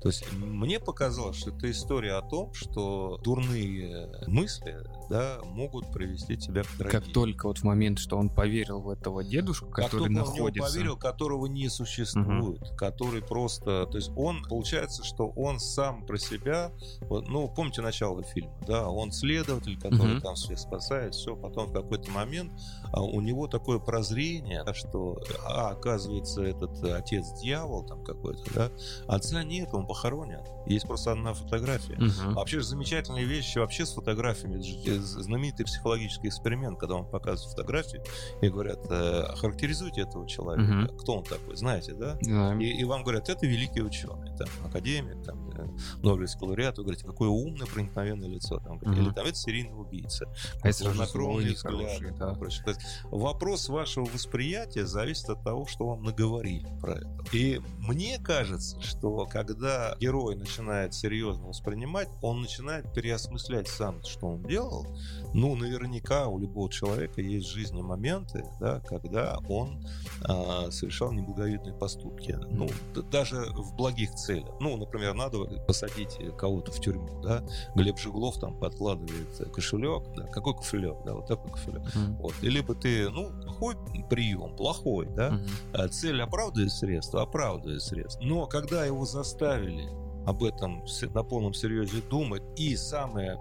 То есть мне показалось, что это история о том, что дурные мысли да, могут привести тебя к трагедии. Как только вот в момент, что он поверил в этого дедушку, который как находится... он поверил, которого не существует, угу. который просто... То есть он, получается, что он сам про себя... Вот, ну, помните начало фильма, да? Он следователь, который угу. там всех спасает, все. Потом в какой-то момент а, у него такое прозрение, что, а, оказывается, этот отец дьявол там какой-то, да? Отца нет, он похоронен. Есть просто одна фотография. Угу. Вообще замечательные вещи вообще с фотографиями знаменитый психологический эксперимент, когда он показывает фотографии и говорят, э, характеризуйте этого человека, угу. кто он такой, знаете, да? да. И, и вам говорят, это великий ученый, там, академик, там, э, Нобелевский лауреат, вы говорите, какое умное, проникновенное лицо, там, угу. или там, это серийный убийца. А если хладнокровный взгляд. Да. То есть вопрос вашего восприятия зависит от того, что вам наговорили про это. И мне кажется, что когда герой начинает серьезно воспринимать, он начинает переосмыслять сам, что он делал, ну, наверняка у любого человека есть в жизни моменты, да, когда он а, совершал неблаговидные поступки. Ну, даже в благих целях. Ну, например, надо посадить кого-то в тюрьму, да. Глеб Жиглов там подкладывает кошелек, да. Какой кошелек, да, вот такой кошелек. Mm-hmm. Вот. И либо ты, ну, плохой прием, плохой, да. Mm-hmm. Цель оправдывает средства, оправдывает средства. Но когда его заставили об этом на полном серьезе думать, и самое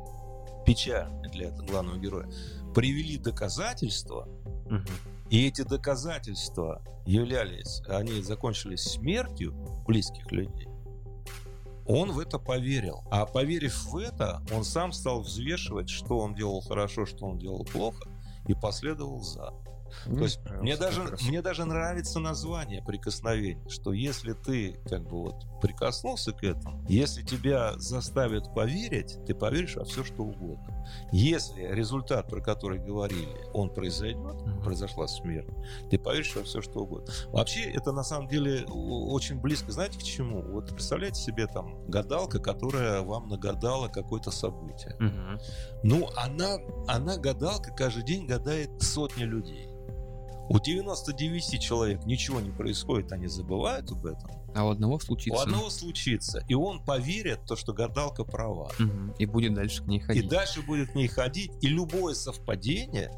печально для главного героя, привели доказательства, угу. и эти доказательства являлись, они закончились смертью близких людей, он в это поверил. А поверив в это, он сам стал взвешивать, что он делал хорошо, что он делал плохо, и последовал за. То есть мне даже, мне даже нравится название прикосновение, что если ты как бы вот прикоснулся к этому, если тебя заставят поверить, ты поверишь во все, что угодно. Если результат, про который говорили, он произойдет, mm-hmm. произошла смерть, ты поверишь во все, что угодно. Вообще это на самом деле очень близко, знаете, к чему? Вот представляете себе там гадалка, которая вам нагадала какое-то событие. Mm-hmm. Ну, она, она гадалка каждый день гадает сотни людей. У 99 человек ничего не происходит, они забывают об этом. А у одного случится. У одного случится. И он поверит, то, что гадалка права. Угу. И будет дальше к ней ходить. И дальше будет к ней ходить. И любое совпадение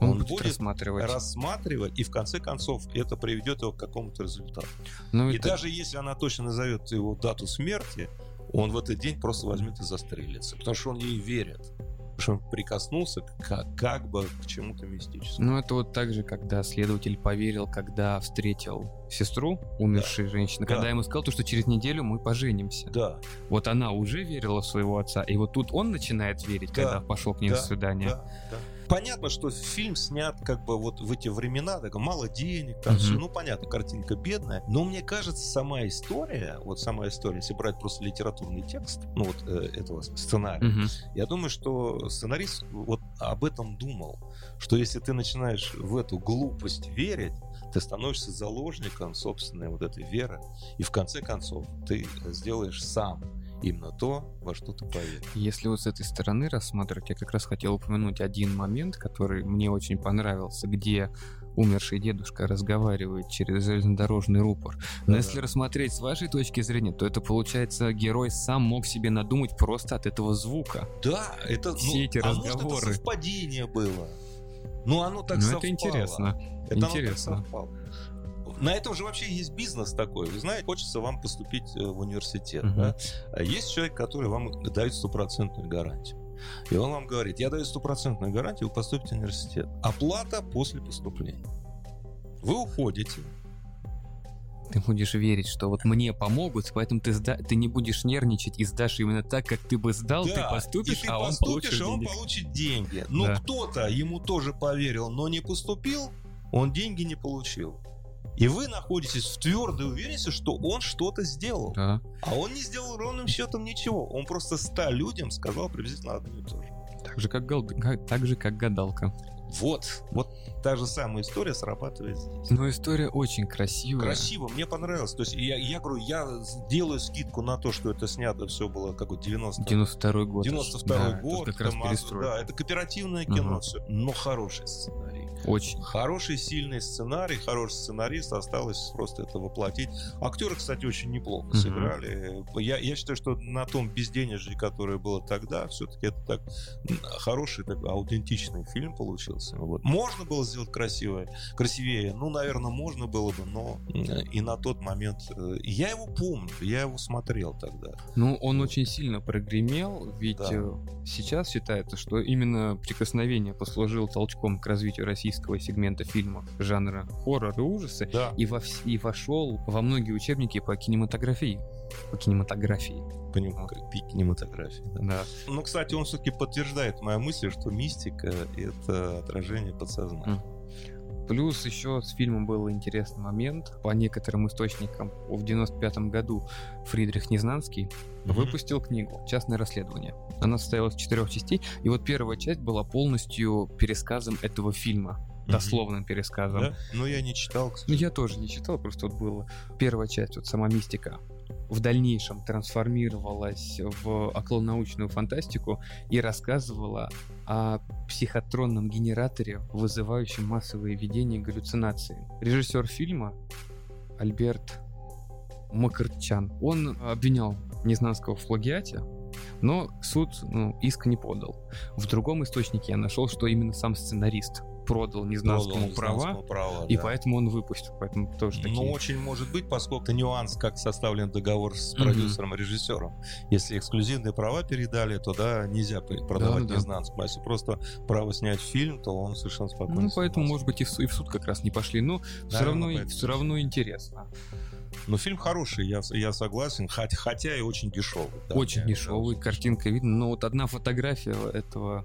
он, он будет, будет рассматривать. рассматривать, и в конце концов это приведет его к какому-то результату. Ну, и это... даже если она точно назовет его дату смерти, он в этот день просто возьмет и застрелится, потому что он ей верит что он прикоснулся как, как бы к чему-то мистическому. Ну, это вот так же, когда следователь поверил, когда встретил сестру умершей да. женщины, да. когда ему сказал то, что через неделю мы поженимся. Да. Вот она уже верила в своего отца, и вот тут он начинает верить, да. когда пошел к ней да. на свидание. Да. Да. Понятно, что фильм снят как бы вот в эти времена, так мало денег, там mm-hmm. все, ну понятно, картинка бедная, но мне кажется, сама история, вот сама история, если брать просто литературный текст, ну вот э, этого сценария, mm-hmm. я думаю, что сценарист вот об этом думал, что если ты начинаешь в эту глупость верить, ты становишься заложником собственной вот этой веры, и в конце концов ты сделаешь сам именно то, во что ты поверил. Если вот с этой стороны рассматривать, я как раз хотел упомянуть один момент, который мне очень понравился, где умерший дедушка разговаривает через железнодорожный рупор. Но да, если да. рассмотреть с вашей точки зрения, то это получается герой сам мог себе надумать просто от этого звука. Да, это все ну, эти а разговоры. Может, это совпадение было. Ну, оно так ну, совпало. это интересно. Это интересно. Оно так совпало. На этом же вообще есть бизнес такой. Вы знаете, хочется вам поступить э, в университет. Uh-huh. Да? А есть человек, который вам дает стопроцентную гарантию. И он вам говорит, я даю стопроцентную гарантию, вы поступите в университет. Оплата после поступления. Вы уходите, ты будешь верить, что вот мне помогут, поэтому ты, сда... ты не будешь нервничать и сдашь именно так, как ты бы сдал, да, ты поступишь, и ты а поступишь, он получит а он получит деньги. Но да. кто-то ему тоже поверил, но не поступил, он деньги не получил. И вы находитесь в твердой уверенности, что он что-то сделал. Да. А он не сделал ровным счетом ничего. Он просто ста людям сказал приблизительно одно и то же. Так же, как, гал... так же, как гадалка. Вот, вот та же самая история срабатывает здесь. Но история очень красивая. Красиво, мне понравилось. То есть я, я говорю, я делаю скидку на то, что это снято все было как вот 90 92 год. 92 да, год. как раз там, Да, это кооперативное кино угу. все. Но хороший сценарий Очень. Хороший, сильный сценарий, хороший сценарист, осталось просто это воплотить. Актеры, кстати, очень неплохо Мгм. сыграли. Я, я считаю, что на том безденежье, которое было тогда, все-таки это так хороший, такой аутентичный фильм получился. Вот. Можно было сделать красивое, красивее? Ну, наверное, можно было бы, но э, и на тот момент... э, Я его помню, я его смотрел тогда. Ну, он очень сильно прогремел, ведь Да. э, сейчас считается, что именно «Прикосновение» послужило толчком к развитию российского сегмента фильмов жанра хоррор и ужасы, Да. и, во и вошел во многие учебники по кинематографии. По кинематографии, По пик кинематографии. да. да. Ну, кстати, он все-таки подтверждает мою мысль, что мистика — это отражение подсознания. Плюс еще с фильмом был интересный момент. По некоторым источникам, в 95 году Фридрих Незнанский Выпустил книгу «Частное расследование». Она состояла из четырех частей, и вот первая часть была полностью пересказом этого фильма, дословным пересказом. Да? Ну, я не читал, к Ну, я тоже не читал, просто вот была первая часть, вот сама мистика, в дальнейшем трансформировалась в околонаучную фантастику и рассказывала о психотронном генераторе, вызывающем массовые видения и галлюцинации. Режиссер фильма Альберт Макарчан, он обвинял Незнанского в плагиате, но суд ну, иск не подал. В другом источнике я нашел, что именно сам сценарист продал Незнанскому Продал права, права, и да. поэтому он выпустил. Поэтому тоже такие. Ну, очень может быть, поскольку нюанс, как составлен договор с продюсером и режиссером. Если эксклюзивные права передали, то да, нельзя продавать да. Незнанскому. А если просто право снять фильм, то он совершенно спокойно Ну, поэтому, может быть, и в, су- и в суд как раз не пошли. Но все Наверное, равно, поэтому. все равно интересно. Но фильм хороший, я, я согласен, хоть- хотя и очень дешевый. да, Очень мне дешевый, кажется. картинка видно. Но вот одна фотография этого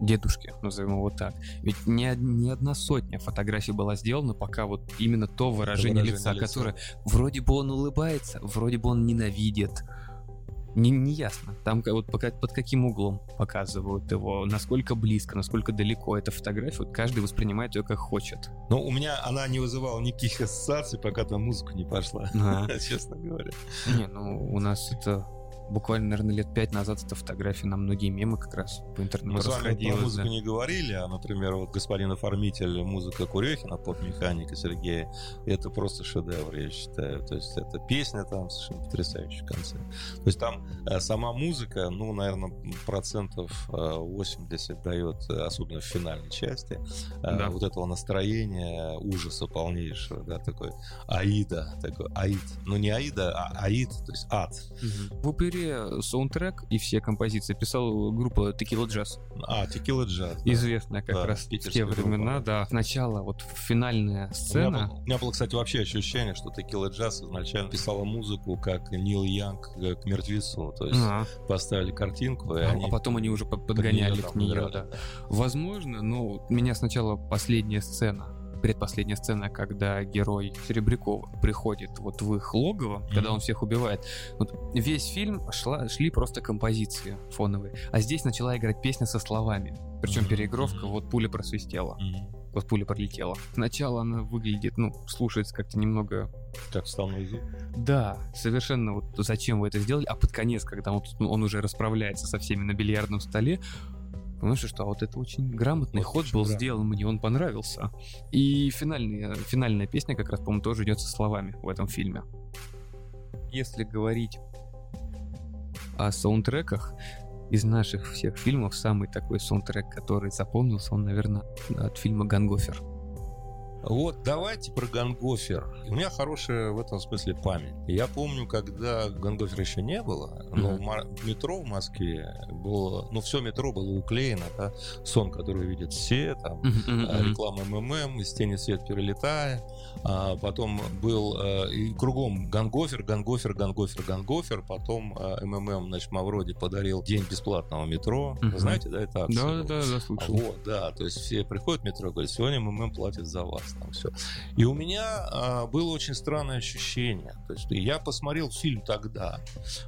дедушки, назовем его так. Ведь не, не одна сотня фотографий была сделана, пока вот именно то выражение, выражение лица, лица. которое вроде бы он улыбается, вроде бы он ненавидит. Не, не ясно. Там вот пока, под каким углом показывают его, насколько близко, насколько далеко эта фотография, вот каждый воспринимает ее как хочет. Но у меня она не вызывала никаких ассоциаций, пока там музыка не пошла, честно говоря. Не, ну у нас это буквально, наверное, лет пять назад эта фотография на многие мемы как раз по интернету Мы с вами про музыку да. не говорили, а, например, вот господин оформитель музыка Курехина, поп-механика Сергея, это просто шедевр, я считаю. То есть это песня там совершенно потрясающая в конце. То есть там э, сама музыка, ну, наверное, процентов э, 80 дает, э, особенно в финальной части, э, Да. вот этого настроения, ужаса полнейшего, да, такой Аида, такой Аид. Ну, не Аида, а Аид, то есть ад. В опере саундтрек и все композиции писала группа Tequila Jazz, А, Текила Джаз. да. известная как Да, раз в те времена, группа. да. Сначала вот финальная У меня, сцена, было, у меня было, кстати, вообще ощущение, что Текила Джаз изначально писала музыку, как Нил Янг э, к мертвецу. То есть а, поставили картинку, и а они потом они уже под- под подгоняли к нее, играли, да. Возможно, но у меня сначала последняя сцена, предпоследняя сцена, когда герой Серебрякова приходит вот в их логово, когда Мгм. он всех убивает. Вот весь фильм шла, шли просто композиции фоновые, а здесь начала играть песня со словами. Причем Мгм, переигровка, вот пуля просвистела, Мгм. вот пуля пролетела. Сначала она выглядит, ну, слушается как-то немного Как вставной зуб. да, совершенно вот зачем вы это сделали, а под конец, когда тут, ну, он уже расправляется со всеми на бильярдном столе, понимаешь, что а вот это очень грамотный Вот ход был грамотно. сделан, мне он понравился. И финальная, финальная песня как раз, по-моему, тоже идет со словами в этом фильме. Если говорить о саундтреках, из наших всех фильмов самый такой саундтрек, который запомнился, он, наверное, от фильма «Гангофер». Вот, давайте про Гангофер. У меня хорошая в этом смысле память. Я помню, когда Гангофера еще не было, но Мар- метро в Москве было, ну, все метро было уклеено, да, сон, который видят все, там, а, реклама МММ, из тени в свет перелетая. А потом был э, и кругом Гангофер, Гангофер, Гангофер, Гангофер. Потом э, МММ, значит, Мавроди подарил день бесплатного метро. Мгм. знаете, да, это акция Да, была? да, да, слушал. Вот, да, то есть все приходят в метро и говорят, сегодня МММ платит за вас. Там все. И у меня а, было очень странное ощущение. То есть я посмотрел фильм тогда,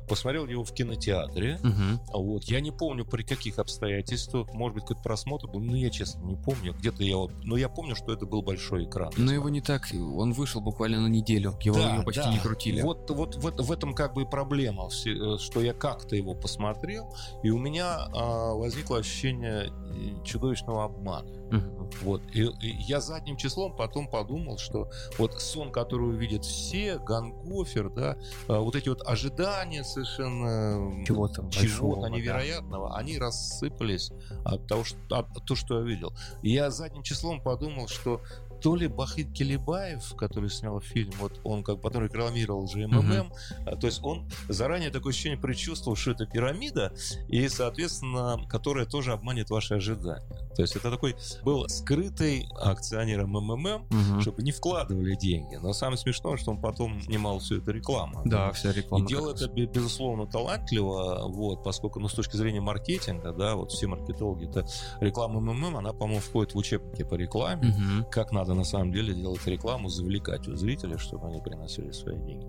посмотрел его в кинотеатре. Угу. Вот. Я не помню, при каких обстоятельствах, может быть, какой-то просмотр был, ну, я честно не помню. Где-то я вот... Но я помню, что это был большой экран. Но его не так... Он вышел буквально на неделю. Его, да, его почти да. не крутили. Вот, вот, вот в этом как бы и проблема, э, что я как-то его посмотрел, и у меня а, возникло ощущение э, чудовищного обмана. Мгм. Вот. И, и я задним числом потом подумал, что вот сон, который увидят все, Гангофер, да, а, вот эти вот ожидания совершенно Чего-то чего-то большого, да. невероятного, они рассыпались от того, что, от то, что я видел. И я задним числом подумал, что то ли Бахит Келебаев, который снял фильм, вот он как потом рекламировал же МММ, а, то есть он заранее такое ощущение предчувствовал, что это пирамида, и, соответственно, которая тоже обманет ваши ожидания. То есть это такой был скрытый акционер МММ, Мгм. чтобы не вкладывали деньги. Но самое смешное, что он потом снимал всю эту рекламу. Да, вся реклама. И делал это, бе- безусловно, талантливо, вот, поскольку, ну, с точки зрения маркетинга, да, вот все маркетологи, это реклама МММ, она, по-моему, входит в учебники по рекламе. Мгм. как надо на самом деле делать рекламу, завлекать у зрителей, чтобы они приносили свои деньги.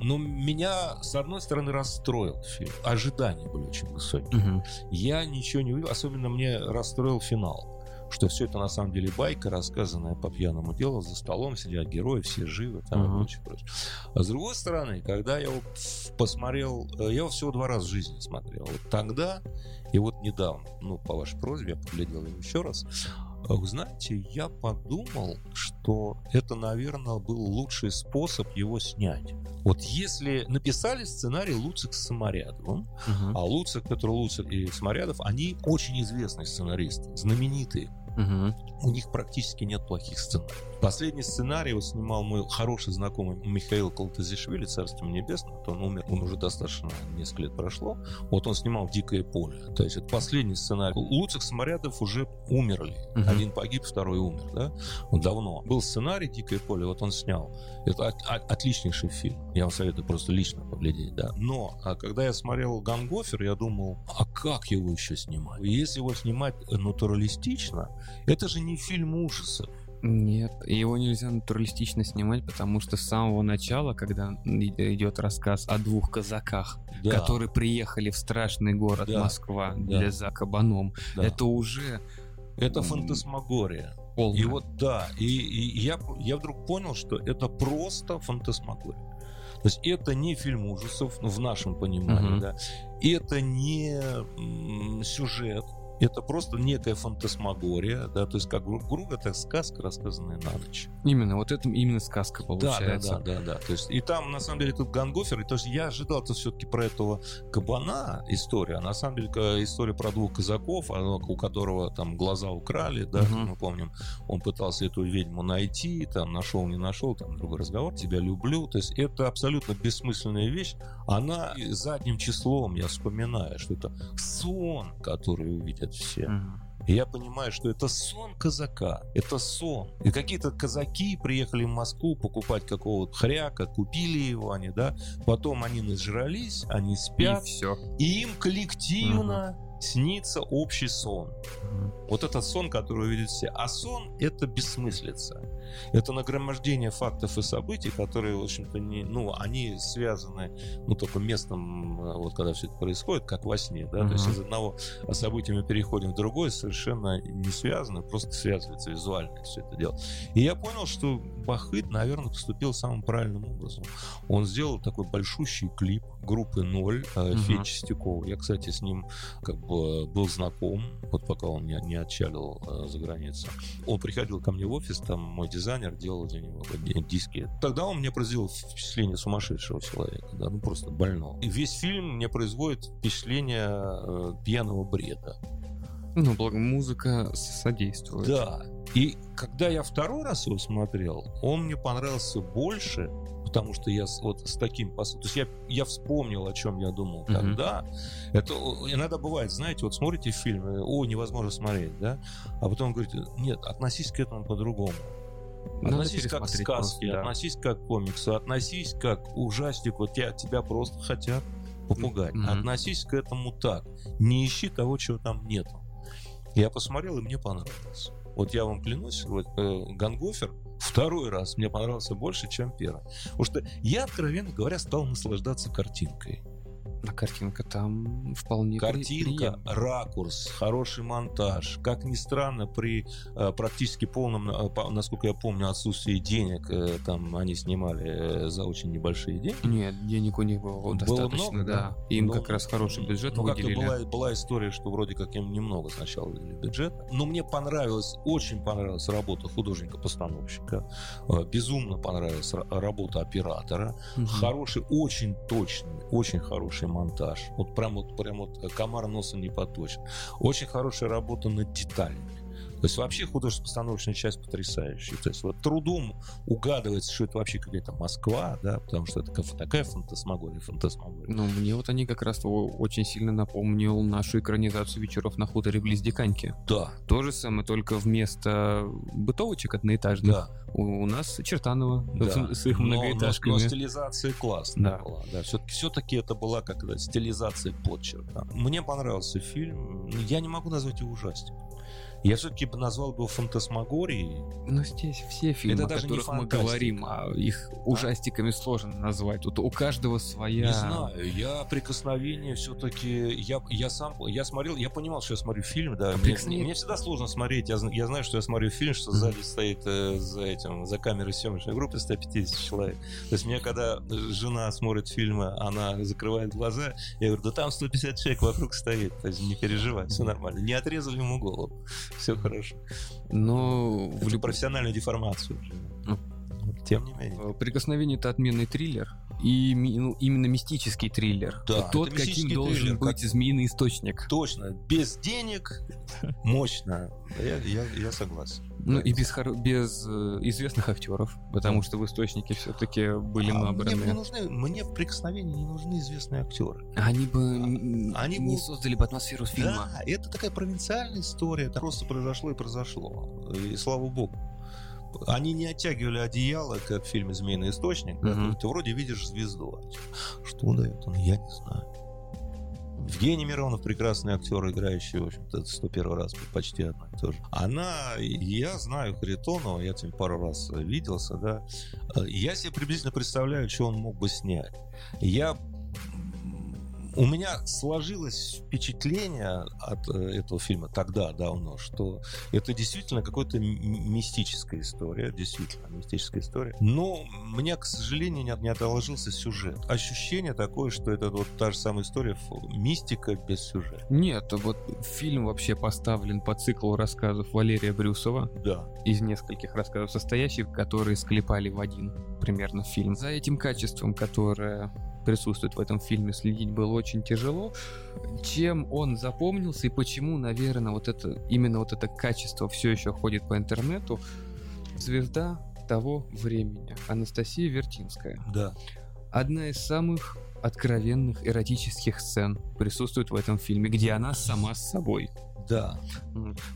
Но меня, с одной стороны, расстроил фильм. Ожидания были очень высокие. Мгм. Я ничего не увидел, особенно мне расстроил финал. Что все это на самом деле байка, рассказанная по пьяному делу, за столом сидят герои, все живы, там Мгм. и прочее, прочее. А с другой стороны, когда я его посмотрел, э, я его всего два раза в жизни смотрел. Вот тогда и вот недавно, ну, по вашей просьбе, я поглядел его еще раз. Вы знаете, я подумал, что это, наверное, был лучший способ его снять. Вот если написали сценарий Луцик с Самарядовым, Мгм. а Луцик, Петр Луцик и Самарядов, они очень известные сценаристы, знаменитые. Мгм. У них практически нет плохих сценариев. Последний сценарий его снимал мой хороший знакомый Михаил Колтазишвили, царство небесное. Вот Он умер, он уже достаточно несколько лет прошло. Вот он снимал «Дикое поле». То есть это последний сценарий. Луцик Самарядов уже умерли. Мгм. Один погиб, второй умер, да? Давно. Был сценарий «Дикое поле», вот он снял. Это от- от- отличнейший фильм. Я вам советую просто лично поглядеть, да. Но а когда я смотрел «Гангофер», я думал, а как его еще снимать? Если его снимать натуралистично, это же не фильм ужасов. Нет, его нельзя натуралистично снимать, потому что с самого начала, когда и- идет рассказ о двух казаках, Да, которые приехали в страшный город Да. Москва Да. для за кабаном, да. это уже Это фантасмагория. Полно. И вот да, и, и я, я вдруг понял, что это просто фантасмагория. То есть это не фильм ужасов, ну, в нашем понимании, Мгм. да. Это не сюжет, это просто некая фантасмагория, да, то есть как гру- грубо это сказка, рассказанная на ночь. Именно, вот это именно сказка получается. Да, да, да, да, да. То есть и там на самом деле тут Гангофер, и то есть я ожидал это все-таки про этого кабана история, а на самом деле история про двух казаков, а, у которого там глаза украли, да, Мгм. мы помним, он пытался эту ведьму найти, там нашел, не нашел, там другой разговор, тебя люблю, то есть это абсолютно бессмысленная вещь, она задним числом, я вспоминаю, что это сон, который увидят все. Мгм. И я понимаю, что это сон казака. Это сон. И какие-то казаки приехали в Москву покупать какого-то хряка, купили его они, да. Потом они нажрались, они И спят, все. и им коллективно снится общий сон. Вот этот сон, который увидят все. А сон — это бессмыслица. Это нагромождение фактов и событий, которые, в общем-то, не, ну, они связаны, ну, только местом, э, вот когда все это происходит, как во сне, да, то есть из одного события мы переходим в другое, совершенно не связано, просто связывается визуально все это дело. И я понял, что Бахыт, наверное, поступил самым правильным образом. Он сделал такой большущий клип группы «Ноль» э, Мгм. Федь Чистякова. Я, кстати, с ним как бы был знаком, вот пока он не, не отчалил э, за границу. Он приходил ко мне в офис, там мой дизайнер делал для него ди- диски. Тогда он мне произвел впечатление сумасшедшего человека, да, ну просто больного. И весь фильм мне производит впечатление э, пьяного бреда. Ну, благо музыка содействует. Да. И когда я второй раз его смотрел, он мне понравился больше, потому что я вот с таким посылом... То есть я, я вспомнил, о чем я думал Мгм. тогда. Это иногда бывает, знаете, вот смотрите фильм, о, невозможно смотреть, да? А потом говорите, нет, относись к этому по-другому. Надо Относись как к сказке, просто, да. относись как к комиксу, относись как к ужастику, тебя, тебя просто хотят попугать. Мгм. Относись к этому так. Не ищи того, чего там нету. Я посмотрел, и мне понравилось. Вот я вам клянусь, вот, э, Гангофер второй раз мне понравился больше, чем первый. Потому что я, откровенно говоря, стал наслаждаться картинкой. А картинка там вполне Картинка, приемлема. ракурс, хороший монтаж. Как ни странно, при э, практически полном, э, насколько я помню, отсутствии денег, э, там они снимали за очень небольшие деньги. Нет, денег у них было, Было достаточно, много, да. да? Им Ну, как раз хороший бюджет Ну, выделили. была, была история, что вроде как им немного сначала выделили бюджета. Но мне понравилась, очень понравилась работа художника-постановщика. Безумно понравилась ра- работа оператора. Мгм. Хороший, очень точный, очень хороший монтаж. Вот прям вот, прям вот э, комар носа не поточен. Очень хорошая работа над деталями. То есть вообще художественно-постановочная часть потрясающая. То есть вот трудом угадывается, что это вообще какая-то Москва, да, потому что это такая фантасмагория, фантасмагория. Ну, мне вот они как раз очень сильно напомнил нашу экранизацию вечеров на хуторе близ Диканьки. Да, То же самое, только вместо бытовочек одноэтажных да. у, у нас Чертанова Да. с, с их Но- но- многоэтажками. Но, стилизация классная Да. была. Да, все-таки, все-таки это была как это, стилизация подчерта. Мне понравился фильм. Я не могу назвать его ужастиком. Я все-таки бы назвал его фантасмагорией. Но здесь все фильмы, Это о даже не которых мы говорим, а их ужастиками сложно назвать. Вот у каждого своя... Не знаю, я прикосновение все-таки, я, я сам, я смотрел, я понимал, что я смотрю фильм, да, мне, Прикосновение- мне всегда сложно смотреть, я, я знаю, что я смотрю фильм, что сзади стоит э, за этим, за камерой съемочной группы 150 человек, то есть мне когда э, жена смотрит фильмы, она закрывает глаза, я говорю, да там 150 человек вокруг стоит, то есть не переживай, все нормально, не отрезали ему голову, все хорошо. Но в Это любом профессиональную деформацию. Ну. Тем не менее. Э, Прикосновение это отменный триллер. И ну, именно мистический триллер. Да, Тот, каким должен триллер, быть змеиный источник. Точно, без денег, мощно. Я, я, я согласен. Ну и без, хоро- без э, известных актеров, потому что в источнике все-таки были А набраны. мне нужны, мне в прикосновении не нужны известные актеры. Они бы м, Они не бы- создали бы атмосферу фильма. Да, это такая провинциальная история. Это просто произошло и произошло. И слава богу. Они не оттягивали одеяло, как в фильме «Змеиный источник». да, Мгм. Ты вроде видишь звезду. Что дает он? Я не знаю. Евгений Миронов прекрасный актер, играющий, в общем-то, 101 раз почти одно и то же. Она, я знаю Харитонова, я с ним пару раз виделся, да. Э, Я себе приблизительно представляю, что он мог бы снять. Я у меня сложилось впечатление от э, этого фильма тогда давно, что это действительно какая-то мистическая история, действительно мистическая история. Но мне, к сожалению, не, не отложился сюжет. Ощущение такое, что это вот та же самая история, мистика без сюжета. Нет, вот фильм вообще поставлен по циклу рассказов Валерия Брюсова Да. из нескольких рассказов состоящих, которые склепали в один примерно фильм. За этим качеством, которое присутствует в этом фильме, следить было очень тяжело. Чем он запомнился и почему, наверное, вот это именно вот это качество все еще ходит по интернету, звезда того времени Анастасия Вертинская. Да. Одна из самых откровенных эротических сцен присутствует в этом фильме, где она сама с собой. Да.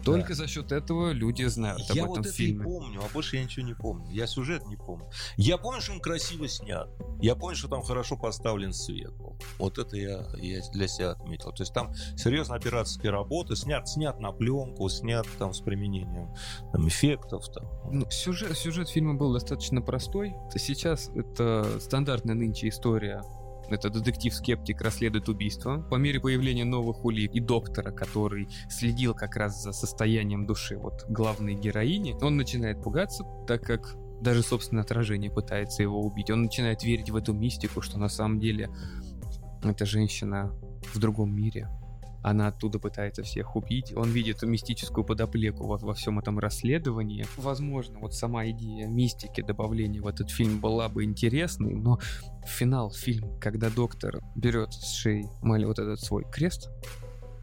Только за счет этого люди знают Я об этом вот это фильме. и помню, а больше я ничего не помню. Я сюжет не помню. Я помню, что он красиво снят. Я помню, что там хорошо поставлен свет. был. Вот это я, я для себя отметил. То есть там серьезно операторские работы, снят, снят на пленку, снят там с применением там, эффектов. Там. Ну, сюжет, сюжет фильма был достаточно простой. Сейчас это стандартная нынче история. Это детектив-скептик расследует убийство. По мере появления новых улик и доктора, который следил как раз за состоянием души вот главной героини, он начинает пугаться, так как даже собственное отражение пытается его убить. Он начинает верить в эту мистику, что на самом деле эта женщина в другом мире. Она оттуда пытается всех убить. Он видит мистическую подоплеку во, во всем этом расследовании. Возможно, вот сама идея мистики добавления в этот фильм была бы интересной, но финал фильма, когда доктор берет с шеи мали- вот этот свой крест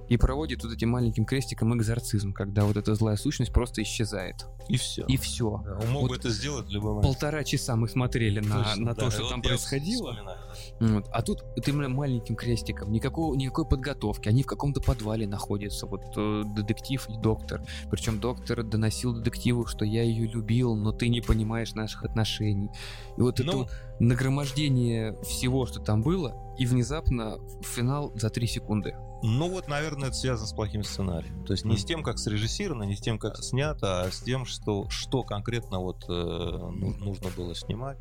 и проводит вот этим маленьким крестиком экзорцизм, когда вот эта злая сущность просто исчезает. И все. И все. Он мог Вот бы это сделать в любой момент. Полтора часа мы смотрели на, Точно, на да. то, что Вот там происходило. Вот. А тут именно маленьким крестиком, никакого, никакой подготовки. Они в каком-то подвале находятся, вот э, детектив и доктор. Причем доктор доносил детективу, что я ее любил, но ты не понимаешь наших отношений. И вот это Ну, нагромождение всего, что там было, и внезапно финал за три секунды. Ну вот, наверное, это связано с плохим сценарием. То есть не с тем, как срежиссировано, не с тем, как снято, а с тем, что, что конкретно вот э, ну, нужно было снимать.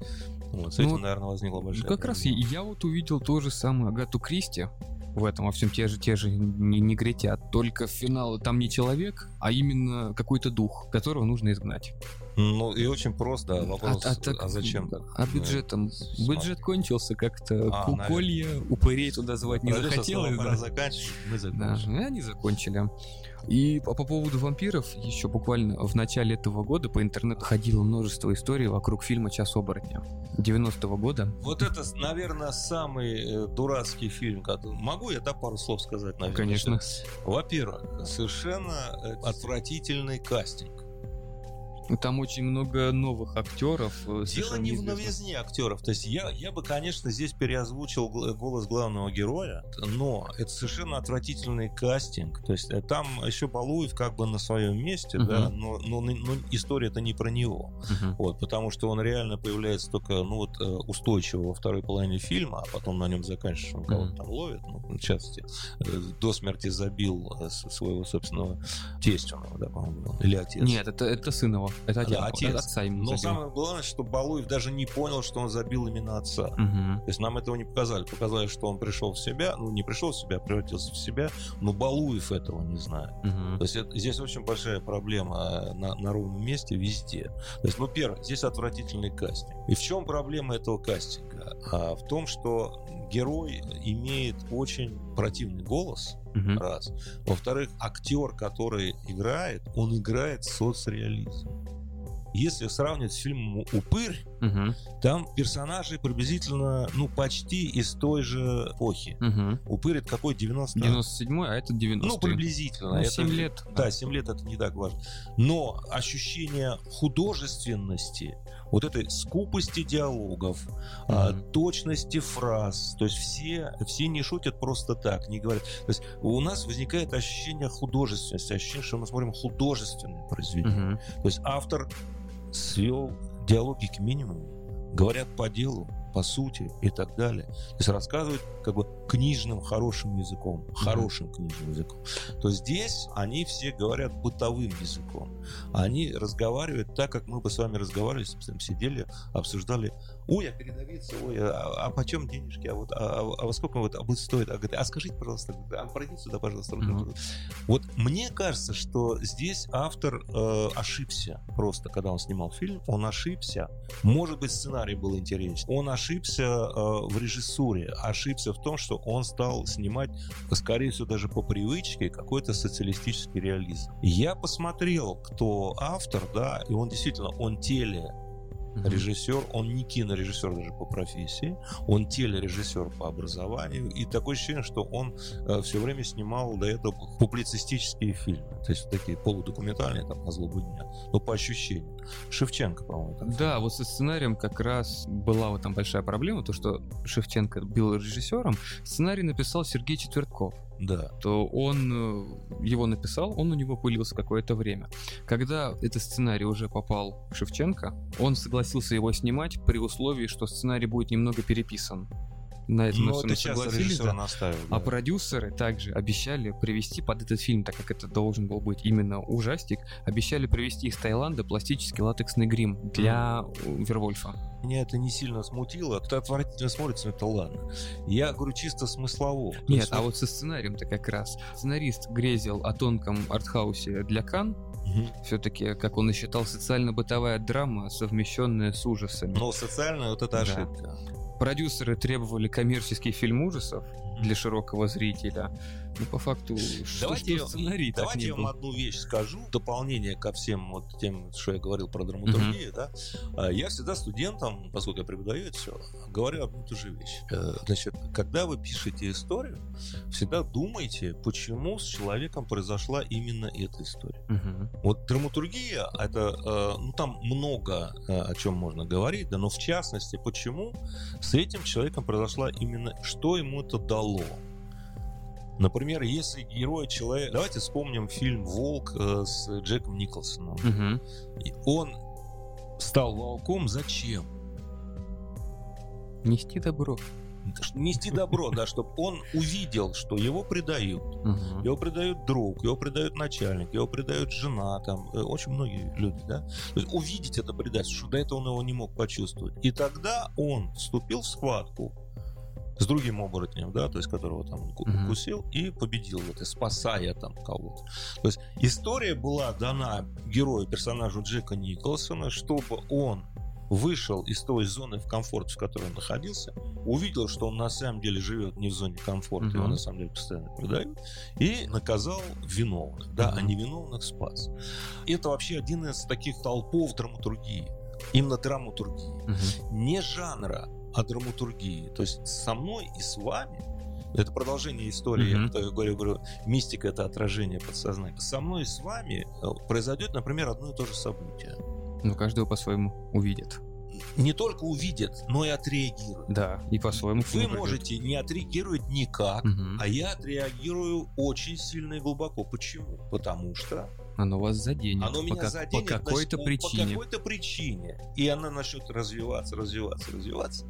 Вот, с Ну этим, наверное, возникла большая Как раз и проблема. я вот увидел то же самое Агату Кристи в этом во всем те же те же не, негритят, только финал там не человек, а именно какой-то дух, которого нужно изгнать. Ну и очень просто, да, вопрос, а, а, а зачем так? А бюджетом? Ну, Бюджет кончился как-то. А, Ку- наверное. Колья, упырей туда звать не сказал, захотелось. да. заканчивать, мы Да, закончим. и они закончили. И по, по поводу вампиров, еще буквально в начале этого года по интернету ходило множество историй вокруг фильма «Час оборотня» 90-го года. Вот это, наверное, самый э, дурацкий фильм. Могу я, да, пару слов сказать, наверное? Конечно. Во-первых, совершенно э, отвратительный кастинг. Там очень много новых актеров. э, Дело не в новизне актеров. То есть я, я бы, конечно, здесь переозвучил гл- голос главного героя, но это совершенно отвратительный кастинг. То есть э, там еще Балуев как бы на своем месте, да, Мгм. но, но, но история-то не про него. Мгм. Вот, потому что он реально появляется только, ну вот, э, устойчиво во второй половине фильма, а потом на нем заканчивается, он кого-то Мгм. там ловит, ну, в частности, э, до смерти забил э, своего собственного тестя, да, по-моему, или отец. Нет, это, это сын его. Это отец. Да, отец. Отца ему Но забил. самое главное, что Балуев даже не понял, что он забил именно отца. Мгм. То есть нам этого не показали. Показали, что он пришел в себя, ну не пришел в себя, а превратился в себя, но Балуев этого не знает. Мгм. То есть это- здесь очень большая проблема э, на, на ровном месте везде. То есть, ну, первое, здесь отвратительный кастинг. И в чем проблема этого кастинга? А, в том, что герой имеет очень противный голос, Мгм. раз. Во-вторых, актер, который играет, он играет соцреализм. Если сравнивать с фильмом «Упырь», Мгм. там персонажи приблизительно, ну, почти из той же эпохи. Мгм. «Упырь» — это какой? 90 97-й, а это 90 Ну, приблизительно. Ну, Это- 7 лет. Да, 7 лет это не так важно. Но ощущение художественности, вот этой скупости диалогов, Мгм. точности фраз, то есть все, все не шутят просто так, не говорят. То есть у нас возникает ощущение художественности, ощущение, что мы смотрим художественное произведение. Мгм. То есть автор свел диалоги к минимуму, говорят по делу, по сути и так далее. То есть рассказывают как бы книжным хорошим языком, хорошим книжным языком. То здесь они все говорят бытовым языком. Они разговаривают так, как мы бы с вами разговаривали, там сидели, обсуждали, ой, а передовица, ой, а, а почем денежки, а вот, а, а- а во сколько вот а будет стоить, а, говорит, а скажите, пожалуйста, а пройдите сюда, пожалуйста. Мгм. Вот мне кажется, что здесь автор э, ошибся просто, когда он снимал фильм, он ошибся. Может быть, сценарий был интересен. Он ошибся э, в режиссуре, ошибся в том, что он стал снимать, скорее всего, даже по привычке какой-то социалистический реализм. Я посмотрел, кто автор, да, и он действительно, он теле Режиссер, он не кинорежиссер даже по профессии, он телережиссер по образованию, и такое ощущение, что он все время снимал до этого публицистические фильмы, то есть вот такие полудокументальные, там, на злобу дня, но по ощущениям. Шевченко, по-моему, так Да, вот со сценарием как раз была вот там большая проблема, то, что Шевченко был режиссером, сценарий написал Сергей Четвертков. Да. то он э, его написал, он у него пылился какое-то время. Когда этот сценарий уже попал к Шевченко, он согласился его снимать при условии, что сценарий будет немного переписан. На это на Но всё это часто согласились, режиссер да. наставил. А продюсеры также обещали привести под этот фильм, так как это должен был быть именно ужастик, обещали привезти из Таиланда пластический латексный грим для э, Вервольфа. Меня это не сильно смутило, это отвратительно смотрится, но это ладно. Я говорю чисто смыслово. Нет, есть а вот со сценарием-то как раз. Сценарист грезил о тонком артхаусе для Кан, Мгм. все-таки, как он и считал, социально-бытовая драма, совмещенная с ужасами. Но социально вот это Да. Продюсеры требовали коммерческий фильм ужасов для широкого зрителя. Но по факту, Давайте что я- сценарий Давайте я вам одну вещь скажу, дополнение ко всем вот тем, что я говорил про драматургию, да. А, Я всегда студентам, поскольку я преподаю это все, говорю одну и ту же вещь. Э, Значит, когда вы пишете историю, всегда думайте, почему с человеком произошла именно эта история. Мгм. Вот драматургия, это, э, ну там много э, о чем можно говорить, да, но в частности, почему с этим человеком произошла именно, что ему это дало. Например, если герой человек... Давайте вспомним фильм «Волк» э, с Джеком Николсоном. И он стал волком зачем? Нести добро. нести добро, да, чтобы он увидел, что его предают. Мгм. Его предают друг, его предают начальник, его предают жена, там э, очень многие люди, да. То есть увидеть это предательство, что до этого он его не мог почувствовать. И тогда он вступил в схватку с другим оборотнем, да, то есть которого там ку- Мгм. укусил и победил в этой, спасая там кого-то. То есть история была дана герою, персонажу Джека Николсона, чтобы он вышел из той зоны в комфорт, в которой он находился, увидел, что он на самом деле живет не в зоне комфорта, его Мгм. на самом деле постоянно продают, и наказал виновных, да, а Мгм. невиновных спас. Это вообще один из таких толпов драматургии, именно драматургии Мгм. не жанра, а драматургии. То есть со мной и с вами это продолжение истории, Мгм. я говорю, говорю, мистика это отражение подсознания. Со мной и с вами э, произойдет, например, одно и то же событие. Ну, каждого по-своему увидит. Не только увидит, но и отреагирует. Да, и по-своему Вы придет. можете не отреагировать никак, Мгм. а я отреагирую очень сильно и глубоко. Почему? Потому что Оно вас заденет. оно по, меня как- заденет по какой-то значит, причине. По какой-то причине. И она начнет развиваться, развиваться, развиваться.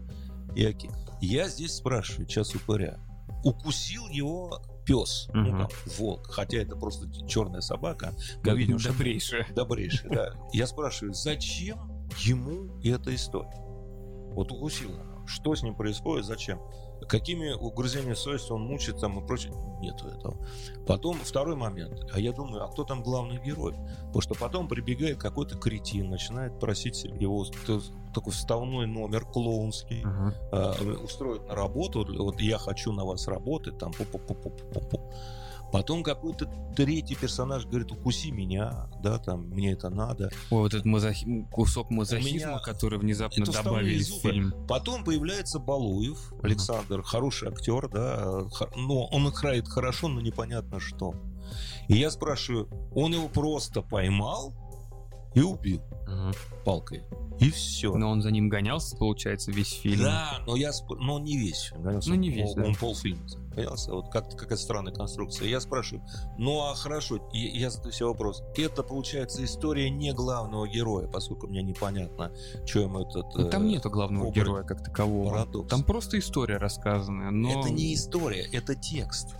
И окей. Я здесь спрашиваю, час упыря. Укусил его пес, ну Мгм. там, волк, хотя это просто черная собака. Да, видим, что добрейшее. добрейший, да. Я спрашиваю, зачем ему эта история? Вот укусил. Что с ним происходит, зачем? Какими угрызениями совести он мучает там и прочее? Нету этого. Потом второй момент. А я думаю, а кто там главный герой? Потому что потом прибегает какой-то кретин, начинает просить его такой вставной номер клоунский, Ага. э, устроить на работу. Вот я хочу на вас работать, там пу-пу-пу-пу-пу-пу. Потом какой-то третий персонаж говорит, укуси меня, да, там, мне это надо. Ой, вот этот мазохи- кусок мазохизма, меня который внезапно это добавили в фильм. Потом появляется Балуев, Александр, хороший актер, да, но он играет хорошо, но непонятно что. И я спрашиваю, он его просто поймал и убил Ага. палкой. И все. Но он за ним гонялся, получается, весь фильм. Да, но я сп- но не весь. гонялся. Ну, не весь, он, да. он полфильма гонялся. Вот как какая странная конструкция. Я спрашиваю, ну а хорошо, и я задаю себе вопрос. Это получается история не главного героя, поскольку мне непонятно, что ему этот. Ну, там э, нету главного образ- героя как такового. парадокс. Там просто история рассказанная, но... Это не история, это текст.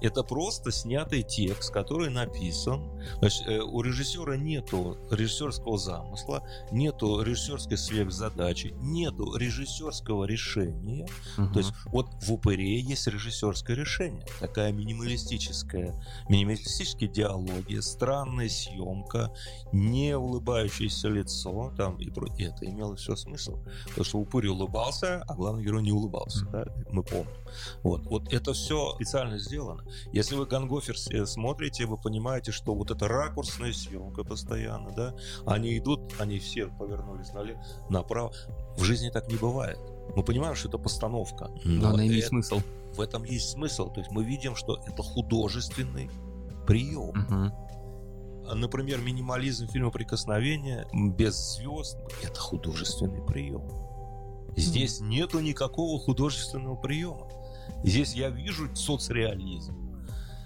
Это просто снятый текст, который написан. Значит, э, у режиссера нету режиссерского замысла, нету режиссерской сверхзадачи, нету режиссерского решения. Мгм. То есть вот в упыре есть режиссерское решение. Такая минималистическая, минималистические диалоги, странная съемка, не улыбающееся лицо, там и про и это имело все смысл. Потому что упырь улыбался, а главный герой не улыбался, да, мы помним. Вот, вот это все специально сделано. Если вы Гангофер э, смотрите, вы понимаете, что вот эта ракурсная съемка постоянно, да, они идут, они все повернулись налево, направо. В жизни так не бывает. Мы понимаем, что это постановка. Но она имеет это- смысл. в этом есть смысл. То есть мы видим, что это художественный прием. Мгм. А, Например, минимализм фильма «Прикосновение» без звезд – это художественный прием. Здесь нету никакого художественного приема. Здесь я вижу соцреализм.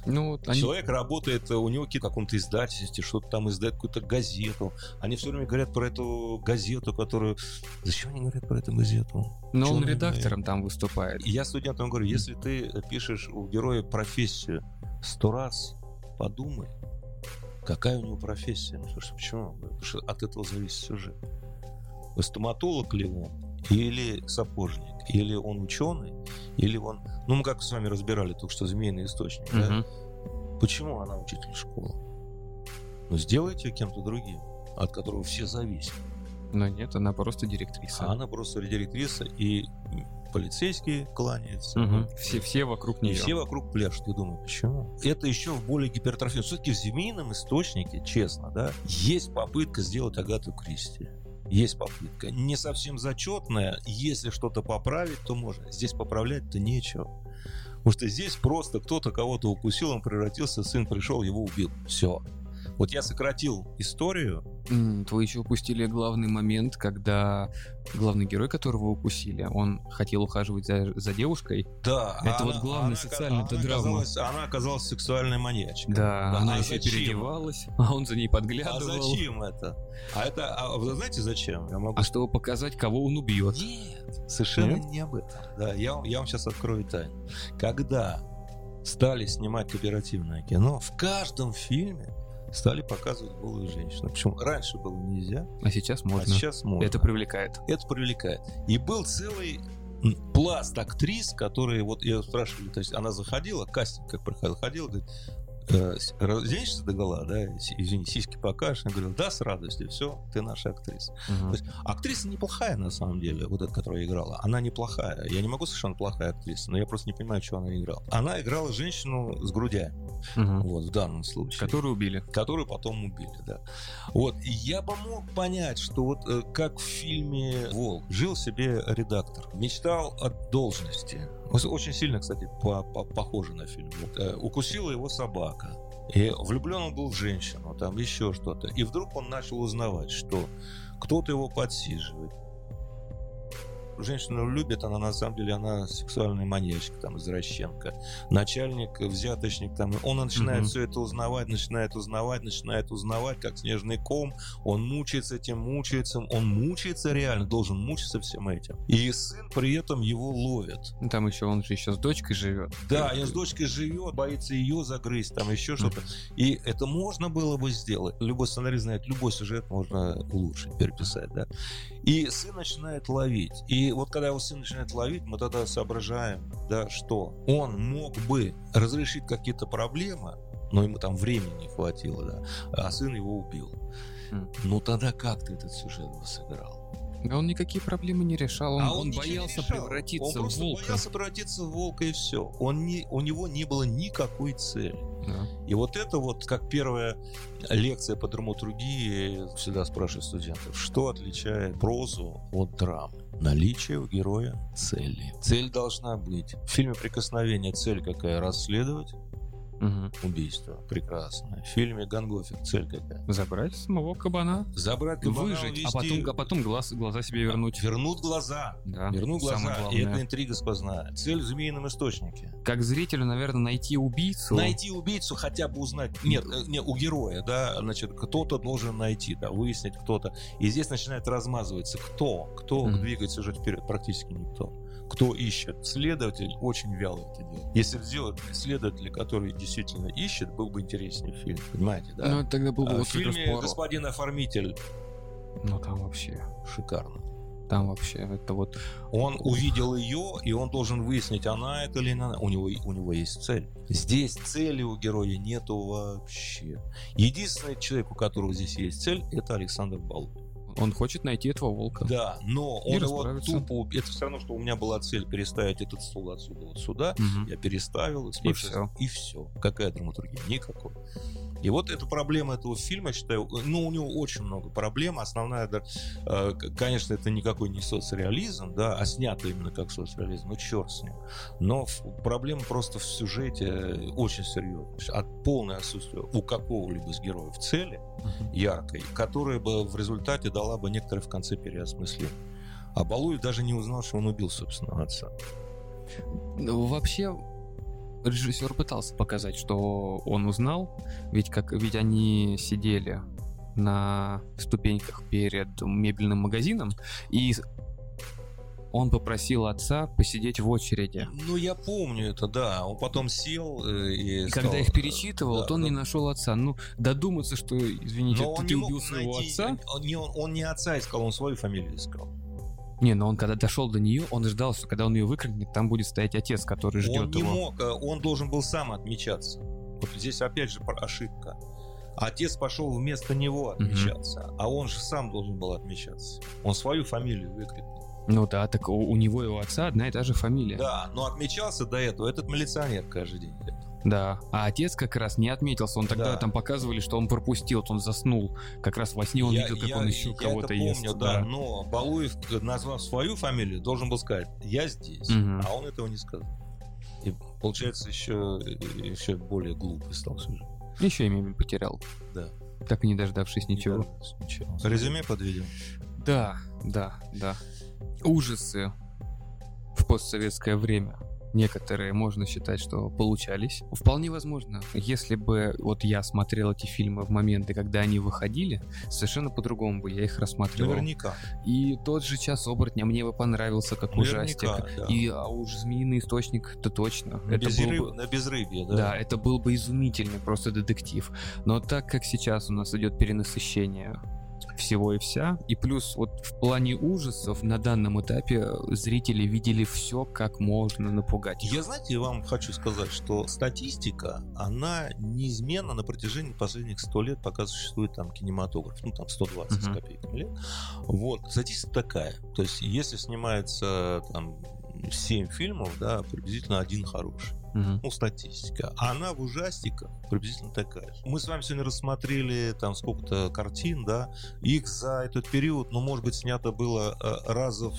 Ну, вот они... Человек работает, у него какие-то каком-то издательстве, что-то там издает какую-то газету. Они все время говорят про эту газету, которую... Зачем они говорят про эту газету? Но чё он редактором там выступает. И я студентам говорю, если ты пишешь у героя профессию сто раз, подумай, какая у него профессия. Ну, слушай, почему? Потому что от этого зависит сюжет. Стоматолог ли он? Или сапожник? Или он ученый? Или он... Ну, мы как с вами разбирали только что змеиный источник. да? Мгм. Почему она учитель школы? Ну, сделайте ее кем-то другим, от которого все зависят. Но нет, она просто директриса. А она просто директриса, и полицейские кланяются. Мгм. Все, все вокруг И нее. все вокруг пляшут. Я думаю, почему? Это еще в более гипертрофии. Все-таки в змеином источнике, честно, да, есть попытка сделать Агату Кристи. Есть попытка. Не совсем зачетная. Если что-то поправить, то можно. Здесь поправлять-то нечего. Потому что здесь просто кто-то кого-то укусил, он превратился, сын пришел, его убил. Все. Вот я сократил историю. М, Вы еще упустили главный момент, когда главный герой, которого укусили, он хотел ухаживать за, за девушкой. Да. Это вот главная социальная-то она драма. оказалась- Она оказалась сексуальной маньячкой. Да, она а еще зачем? переодевалась, а он за ней А подглядывал. зачем это? А это, а вы знаете зачем? Я могу А чтобы показать, кого он убьет. Нет, совершенно Нет? не об этом. Да, я, вам- я вам сейчас открою тайну. Когда стали снимать кооперативное кино, в каждом фильме стали показывать голую женщину. Почему? Раньше было нельзя, А сейчас а можно. сейчас можно. Это привлекает. Это привлекает. И был целый пласт актрис, которые, вот я спрашиваю, то есть она заходила, кастинг как проходил, ходила, говорит, э, разденешься до гола, да, извини, сиськи покажешь, я говорю, да, с радостью, все, ты наша актриса. Мгм. То есть актриса неплохая на самом деле, вот эта, которая играла. Она неплохая. Я не могу сказать, что она плохая актриса, но я просто не понимаю, что она играла. Она играла женщину с грудями, Мгм. вот, в данном случае. Которую убили. Которую потом убили, да. Вот, и я бы мог понять, что вот э, как в фильме «Волк» жил себе редактор, мечтал о должности. Очень сильно, кстати, по- по- похоже на фильм. Вот, э, укусила его собака. И влюблен он был в женщину, там еще что-то. И вдруг он начал узнавать, что кто-то его подсиживает. Женщину любит, она на самом деле, она сексуальная маньячка, там, извращенка. Начальник, взяточник, там, он начинает Мгм. все это узнавать, начинает узнавать, начинает узнавать, как снежный ком. Он мучается этим, мучается, он мучается реально, должен мучиться всем этим. И сын при этом его ловит. Ну, Там еще он же еще с дочкой живет. Да, он с дочкой живет, боится ее загрызть, там еще что-то. И это можно было бы сделать. Любой сценарий знает, любой сюжет можно улучшить, переписать, да. И сын начинает ловить. И вот когда его сын начинает ловить, мы тогда соображаем, да, что он мог бы разрешить какие-то проблемы, но ему там времени не хватило, да, а сын его убил. М. Ну тогда как ты этот сюжет бы сыграл? А он никакие проблемы не решал. Он, а он не боялся решал. превратиться он в просто волка. боялся превратиться в волка и все. Он не, у него не было никакой цели. Да. И вот это вот, как первая лекция по драматургии, всегда спрашиваю студентов, что отличает прозу от драмы? Наличие у героя цели. Цель должна быть. В фильме «Прикосновение» цель какая? Расследовать Мгм. убийство. Прекрасно. В фильме «Гангофер» цель какая? Забрать самого кабана, Забрать кабана, выжить, а увести- потом, а потом глаз, глаза себе вернуть. Вернуть глаза. Да, Вернуть глаза. И это интрига сквозная. Цель в змеином источнике. Как зрителю, наверное, найти убийцу. Найти убийцу, хотя бы узнать. Нет, э, не, у героя, да, значит, кто-то должен найти, да, выяснить кто-то. И здесь начинает размазываться, кто, кто Мгм. двигает сюжет вперед, практически никто. Кто ищет? Следователь очень вяло это делает. Если сделать следователя, который действительно ищет, был бы интереснее фильм, понимаете, да? Ну, тогда был бы А в фильме. «Господин оформитель» Ну, там вообще, шикарно. там вообще, это вот... Он увидел ее, и он должен выяснить, она это или не она. У него, у него есть цель. Здесь цели у героя нету вообще. Единственный человек, у которого здесь есть цель, это Александр Балу. Он хочет найти этого волка. Да, но И он его тупо... Это все равно, что у меня была цель переставить этот стул отсюда вот сюда. Мгм. Я переставил. И всё. И все. Какая драматургия? Никакой. И вот эта проблема этого фильма, я считаю, ну, у него очень много проблем. Основная, да, э, конечно, это никакой не соцреализм, да, а снято именно как соцреализм, ну, черт с ним. Но проблема просто в сюжете э, очень серьезная. От полное отсутствие у какого-либо из героев цели, яркой, которая бы в результате дала бы некоторое в конце переосмысление. А Балуев даже не узнал, что он убил собственного отца. Ну, Вообще, режиссер пытался показать, что он узнал, ведь как ведь они сидели на ступеньках перед мебельным магазином, и он попросил отца посидеть в очереди. Ну, я помню это, да. Он потом сел э, и И сказал, когда их перечитывал, да, то он да. не нашел отца. Ну, додуматься, что, извините, Но он ты, не ты убил своего найти- отца. Он не, он, он не отца искал, он свою фамилию искал. Не, но он когда дошел до нее, он ждал, что когда он ее выкрикнет, там будет стоять отец, который ждет он не его. мог, э, он должен был сам отмечаться. Вот здесь опять же ошибка. Отец пошел вместо него отмечаться, а он же сам должен был отмечаться. Он свою фамилию выкрикнул. Ну да, так у, у него и у отца одна и та же фамилия. Да, но отмечался до этого этот милиционер каждый день. Да, а отец как раз не отметился. Он тогда Да. там показывали, что он пропустил, вот он заснул. Как раз во сне он Я- видел, как я- он еще кого-то ест. помню, да, но Балуев, назвав свою фамилию, должен был сказать, я здесь, Мгм. а он этого не сказал. И получается еще, еще более глупый стал сюжет. Еще и мебель потерял. Да. так и не дождавшись ничего. ничего. Резюме подведем. Да, да, да. Ужасы в постсоветское время некоторые, можно считать, что получались. Вполне возможно, если бы вот я смотрел эти фильмы в моменты, когда они выходили, совершенно по-другому бы я их рассматривал. Наверняка. И тот же «Час оборотня» мне бы понравился как Наверняка, ужастик. да. И а уж «Змеиный источник» то точно. На, это безрыб- был бы... на безрыбье, да? Да, это был бы изумительный просто детектив. Но так как сейчас у нас идет перенасыщение всего и вся, и плюс вот в плане ужасов на данном этапе зрители видели все, как можно напугать. Я, знаете, вам хочу сказать, что статистика, она неизменна на протяжении последних 100 лет, пока существует там кинематограф, ну там 120 с Мгм. копейками лет. Вот, статистика такая, то есть если снимается там 7 фильмов, да, приблизительно один хороший. Мгм. Ну, статистика. А она в ужастиках приблизительно такая же. Мы с вами сегодня рассмотрели там сколько-то картин, да. Их за этот период, ну, может быть, снято было э, раза в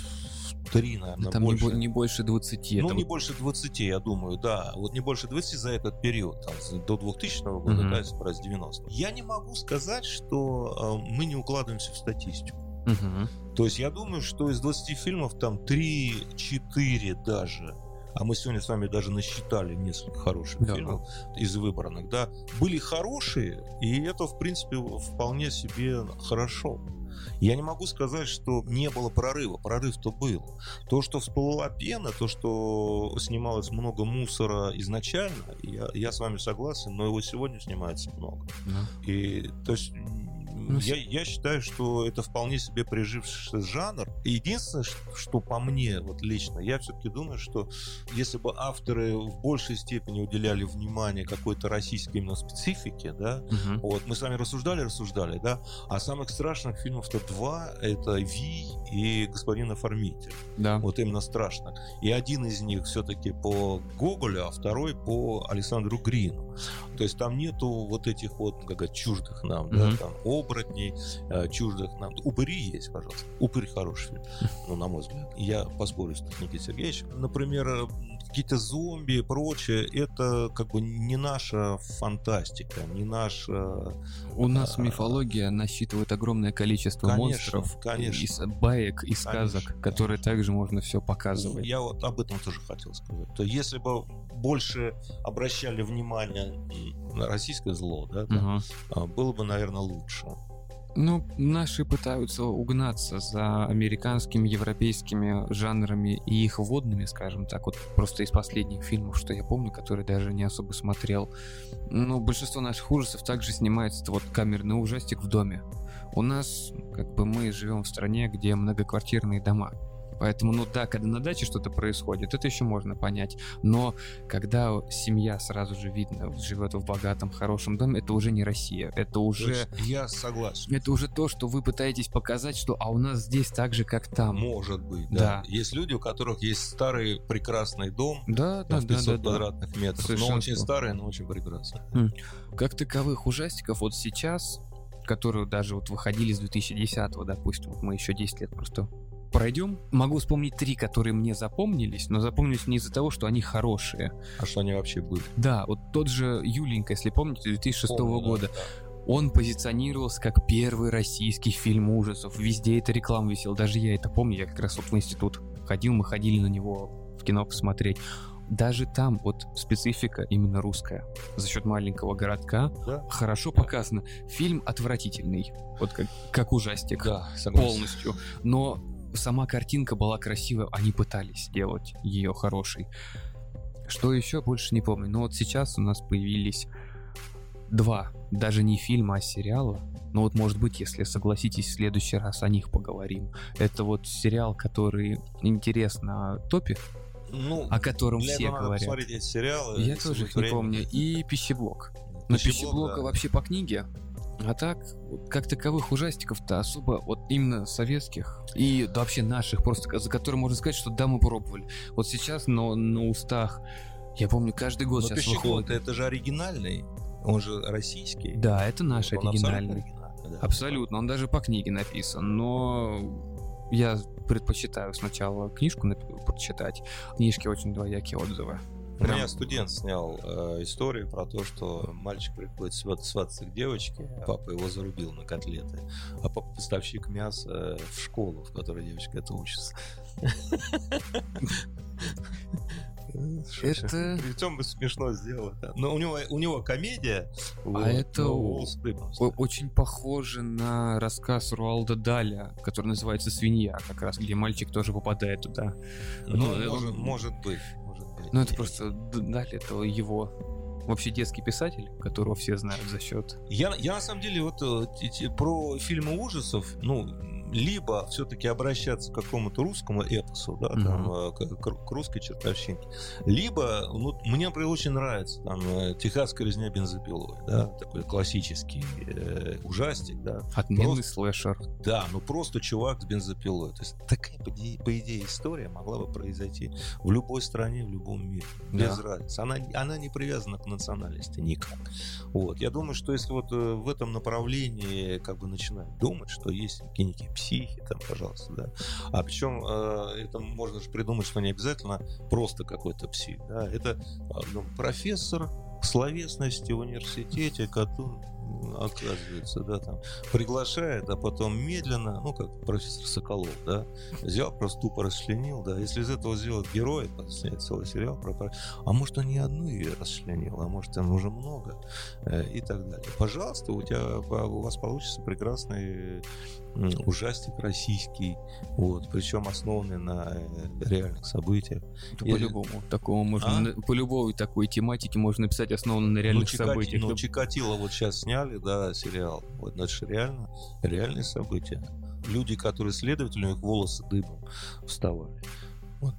три, наверное, Там не, больше. бо- не больше 20. Ну, это не больше 20, я думаю, да. Вот не больше 20 за этот период, там, до 2000 года, Мгм. да, если брать с 90 Я не могу сказать, что э, мы не укладываемся в статистику. Мгм. То есть я думаю, что из 20 фильмов там 3-4 даже, а мы сегодня с вами даже насчитали несколько хороших Да. фильмов из выбранных, да, были хорошие, и это, в принципе, вполне себе хорошо. Я не могу сказать, что не было прорыва. Прорыв-то был. То, что всплыла пена, то, что снималось много мусора изначально, я, я с вами согласен, но его сегодня снимается много. Да. И то есть Ну, я, я считаю, что это вполне себе прижившийся жанр. Единственное, что по мне, вот лично, я все-таки думаю, что если бы авторы в большей степени уделяли внимание какой-то российской именно специфике, да, Мгм. вот мы с вами рассуждали, рассуждали, да, а самых страшных фильмов-то два, это Ви и Господин оформитель. Да. Вот именно страшно. И один из них все-таки по Гоголю, а второй по Александру Грину. То есть там нету вот этих вот, как говорят, чуждых нам, да, Мгм. там оборотней, э, чуждых нам. Упыри есть, пожалуйста. Упырь хороший фильм, ну, на мой взгляд. Я поспорю с Никитой Сергеевичем. Например, какие-то зомби и прочее, это как бы не наша фантастика, не наша... У нас А, мифология насчитывает огромное количество Конечно, монстров, конечно. из баек и сказок, Конечно, которые также можно все показывать. Я вот об этом тоже хотел сказать. То если бы больше обращали внимание на российское зло, да, там, Мгм. а, было бы, наверное, лучше. Ну, наши пытаются угнаться за американскими, европейскими жанрами и их водными, скажем так, вот просто из последних фильмов, что я помню, которые даже не особо смотрел. Но большинство наших ужасов также снимается вот камерный ужастик в доме. У нас, как бы мы живем в стране, где многоквартирные дома. Поэтому, ну да, когда на даче что-то происходит, это еще можно понять. Но когда семья сразу же видно живет в богатом, хорошем доме, это уже не Россия. Это То уже я согласен. это уже то, что вы пытаетесь показать, что а у нас здесь так же, как там. Может быть, да. Да. Есть люди, у которых есть старый прекрасный дом, Да, да, там, в да, 500 да, да. квадратных метров, но Совершенство. очень старый, но очень прекрасный. Как таковых ужастиков вот сейчас, которые даже вот выходили с 2010 допустим, вот мы еще 10 лет просто пройдем, могу вспомнить три, которые мне запомнились, но запомнились не из-за того, что они хорошие. А что они вообще были? Да, вот тот же Юленька, если помните, 2006 Помню, да, года, да. он позиционировался как первый российский фильм ужасов. Везде эта реклама висела, даже я это помню, я как раз вот в институт ходил, мы ходили на него в кино посмотреть. Даже там вот специфика именно русская. За счет маленького городка Да. хорошо показано. Фильм отвратительный, вот как, как ужастик Да, согласен. полностью. Но сама картинка была красивая, они пытались сделать ее хорошей. Что еще, больше не помню. Но вот сейчас у нас появились два, даже не фильма, а сериала. Но вот, может быть, если согласитесь, в следующий раз о них поговорим. Это вот сериал, который интересно топе, Ну, о котором для все говорят. посмотреть эти сериалы. Я тоже их не время. помню. И пищеблок. Но Пищеблок, пищеблока да. вообще по книге. А так, как таковых ужастиков-то особо вот именно советских и да, вообще наших, просто за которые можно сказать, что да, мы пробовали. Вот сейчас но на устах, я помню, каждый год Но сейчас выходит. это же оригинальный, он же российский. Да, это наш Он абсолютно оригинальный. оригинальный, да. Абсолютно, он даже по книге написан, но я предпочитаю сначала книжку прочитать. Книжки очень двоякие отзывы. У меня студент снял э, историю про то, что мальчик приходит сват, свататься к девочке, папа его зарубил на котлеты, а папа поставщик мяса в школу, в которой девочка это учится. Это... Причем смешно сделано. Но у него, у него комедия. А вот, это очень похоже на рассказ Руалда Даля, который называется «Свинья», как раз, где мальчик тоже попадает туда. Ну, ну может, может быть. Ну, это просто Даль, это его вообще детский писатель, которого все знают за счет. Я, я на самом деле вот э, про фильмы ужасов, ну, либо все-таки обращаться к какому-то русскому эпосу, да, там, угу. к, к русской чертовщине, либо, ну, мне, например, очень нравится там э, «Техасская резня бензопилой», да, такой классический э, ужастик, да. Отменный просто, слэшер. Да, ну просто чувак с бензопилой. То есть такая, по идее, по идее, история могла бы произойти в любой стране, в любом мире. Без да. разницы. Она, она не привязана к национальности никак. Вот. Я думаю, что если вот в этом направлении как бы начинать думать, что есть некие психи, там, пожалуйста, да. А причем э, это можно же придумать, что не обязательно просто какой-то псих, да. Это э, ну, профессор словесности в университете, который оказывается, да, там, приглашает, а потом медленно, ну, как профессор Соколов, да, взял, просто тупо расчленил, да, если из этого сделать героя, снять целый сериал про... А может, он не одну ее расчленил, а может, там уже много, э, и так далее. Пожалуйста, у тебя, у вас получится прекрасный ужастик российский, вот, причем основанный на э, реальных событиях. Это по-любому. Такого можно, а? по любой такой тематике можно написать основанный на реальных ну, событиях. Ну, Чикатило вот сейчас сняли, да, сериал. Вот, значит, реально, реальные события. Люди, которые следователи, у них волосы дыбом вставали. Вот.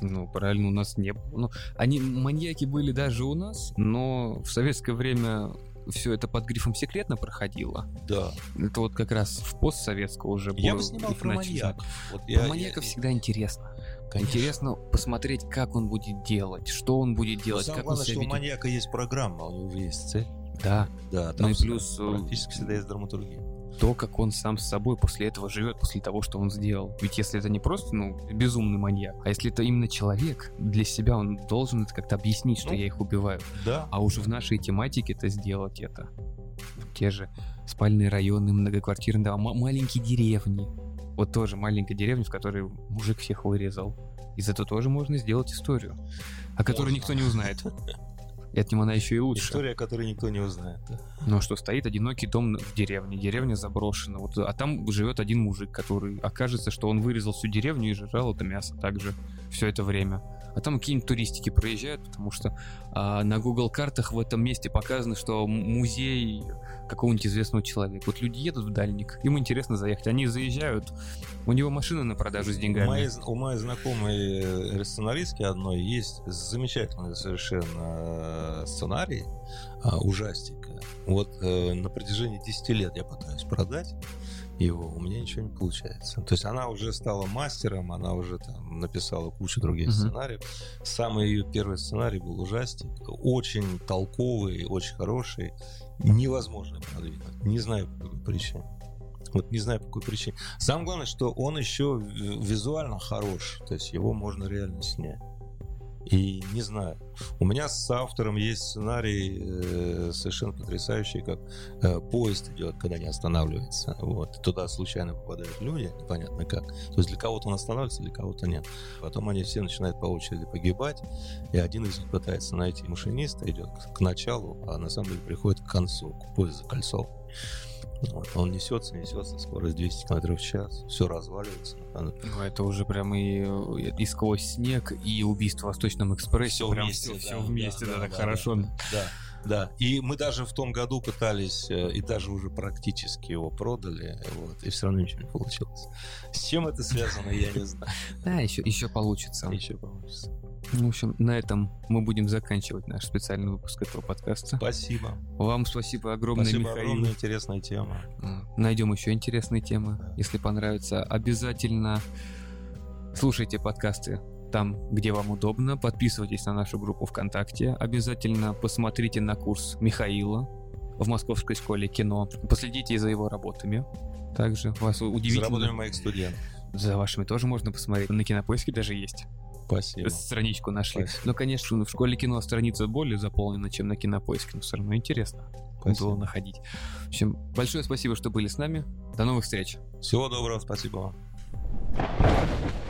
Ну, правильно, у нас не было. Ну, они, маньяки были даже у нас, но в советское время все это под грифом секретно проходило. Да. Это вот как раз в постсоветского уже было. Я бы снимал про маньяков. Вот я, про маньяков я, всегда я... интересно. Конечно. Интересно посмотреть, как он будет делать, что он будет делать, Но как главное, он себя что ведет. у маньяка есть программа, у него есть цель. Да. Да, там ну и плюс э, практически всегда есть драматургия то, как он сам с собой после этого живет, после того, что он сделал. Ведь если это не просто, ну, безумный маньяк, а если это именно человек, для себя он должен это как-то объяснить, что ну, я их убиваю. Да. А уже в нашей тематике это сделать это. Те же спальные районы, многоквартирные дома, маленькие деревни. Вот тоже маленькая деревня, в которой мужик всех вырезал. Из этого тоже можно сделать историю, о которой можно. никто не узнает. И от него она еще и лучше. История, которую никто не узнает. Да? Ну, что стоит одинокий дом в деревне, деревня заброшена. Вот, а там живет один мужик, который окажется, что он вырезал всю деревню и жрал это мясо также все это время. А там какие-нибудь туристики проезжают, потому что а, на Google картах в этом месте показано, что музей какого-нибудь известного человека. Вот люди едут в дальник, им интересно заехать. Они заезжают, у него машина на продажу с деньгами. У моей, у моей знакомой э, сценаристки одной есть замечательный совершенно э, сценарий а, ужастика. Вот э, на протяжении 10 лет я пытаюсь продать его, у меня ничего не получается. То есть она уже стала мастером, она уже там написала кучу других uh-huh. сценариев. Самый ее первый сценарий был ужастик, очень толковый, очень хороший, невозможно продвинуть. Не знаю по какой причине. Вот не знаю по какой причине. Самое главное, что он еще визуально хорош, то есть его можно реально снять. И не знаю. У меня с автором есть сценарий э, совершенно потрясающий, как э, поезд идет, когда не останавливается. Вот. Туда случайно попадают люди, непонятно как. То есть для кого-то он останавливается, для кого-то нет. Потом они все начинают по очереди погибать, и один из них пытается найти машиниста, идет к началу, а на самом деле приходит к концу, поезд закольцован. Вот, он несется, несется, скорость 200 км в час, все разваливается. Ну, это уже прям и, и сквозь снег, и убийство в Восточном экспрессе. Все прям вместе, все, да, все вместе, да, да, да так да, хорошо. Да, да, да. И мы даже в том году пытались, э, и даже уже практически его продали, вот, и все равно ничего не получилось. С чем это связано, я не знаю. Да, еще, еще получится. Еще получится. В общем, на этом мы будем заканчивать наш специальный выпуск этого подкаста. Спасибо. Вам спасибо огромное, спасибо Михаил. огромная интересная тема. Найдем еще интересные темы. Да. Если понравится, обязательно слушайте подкасты там, где вам удобно. Подписывайтесь на нашу группу ВКонтакте. Обязательно посмотрите на курс Михаила в Московской школе кино. Последите за его работами. Также вас удивительно... За работами моих студентов. За вашими тоже можно посмотреть. На кинопоиске даже есть. Спасибо. страничку нашли. Спасибо. Но, конечно, в школе кино страница более заполнена, чем на кинопоиске, но все равно интересно Спасибо. было находить. В общем, большое спасибо, что были с нами. До новых встреч. Всего доброго, спасибо вам.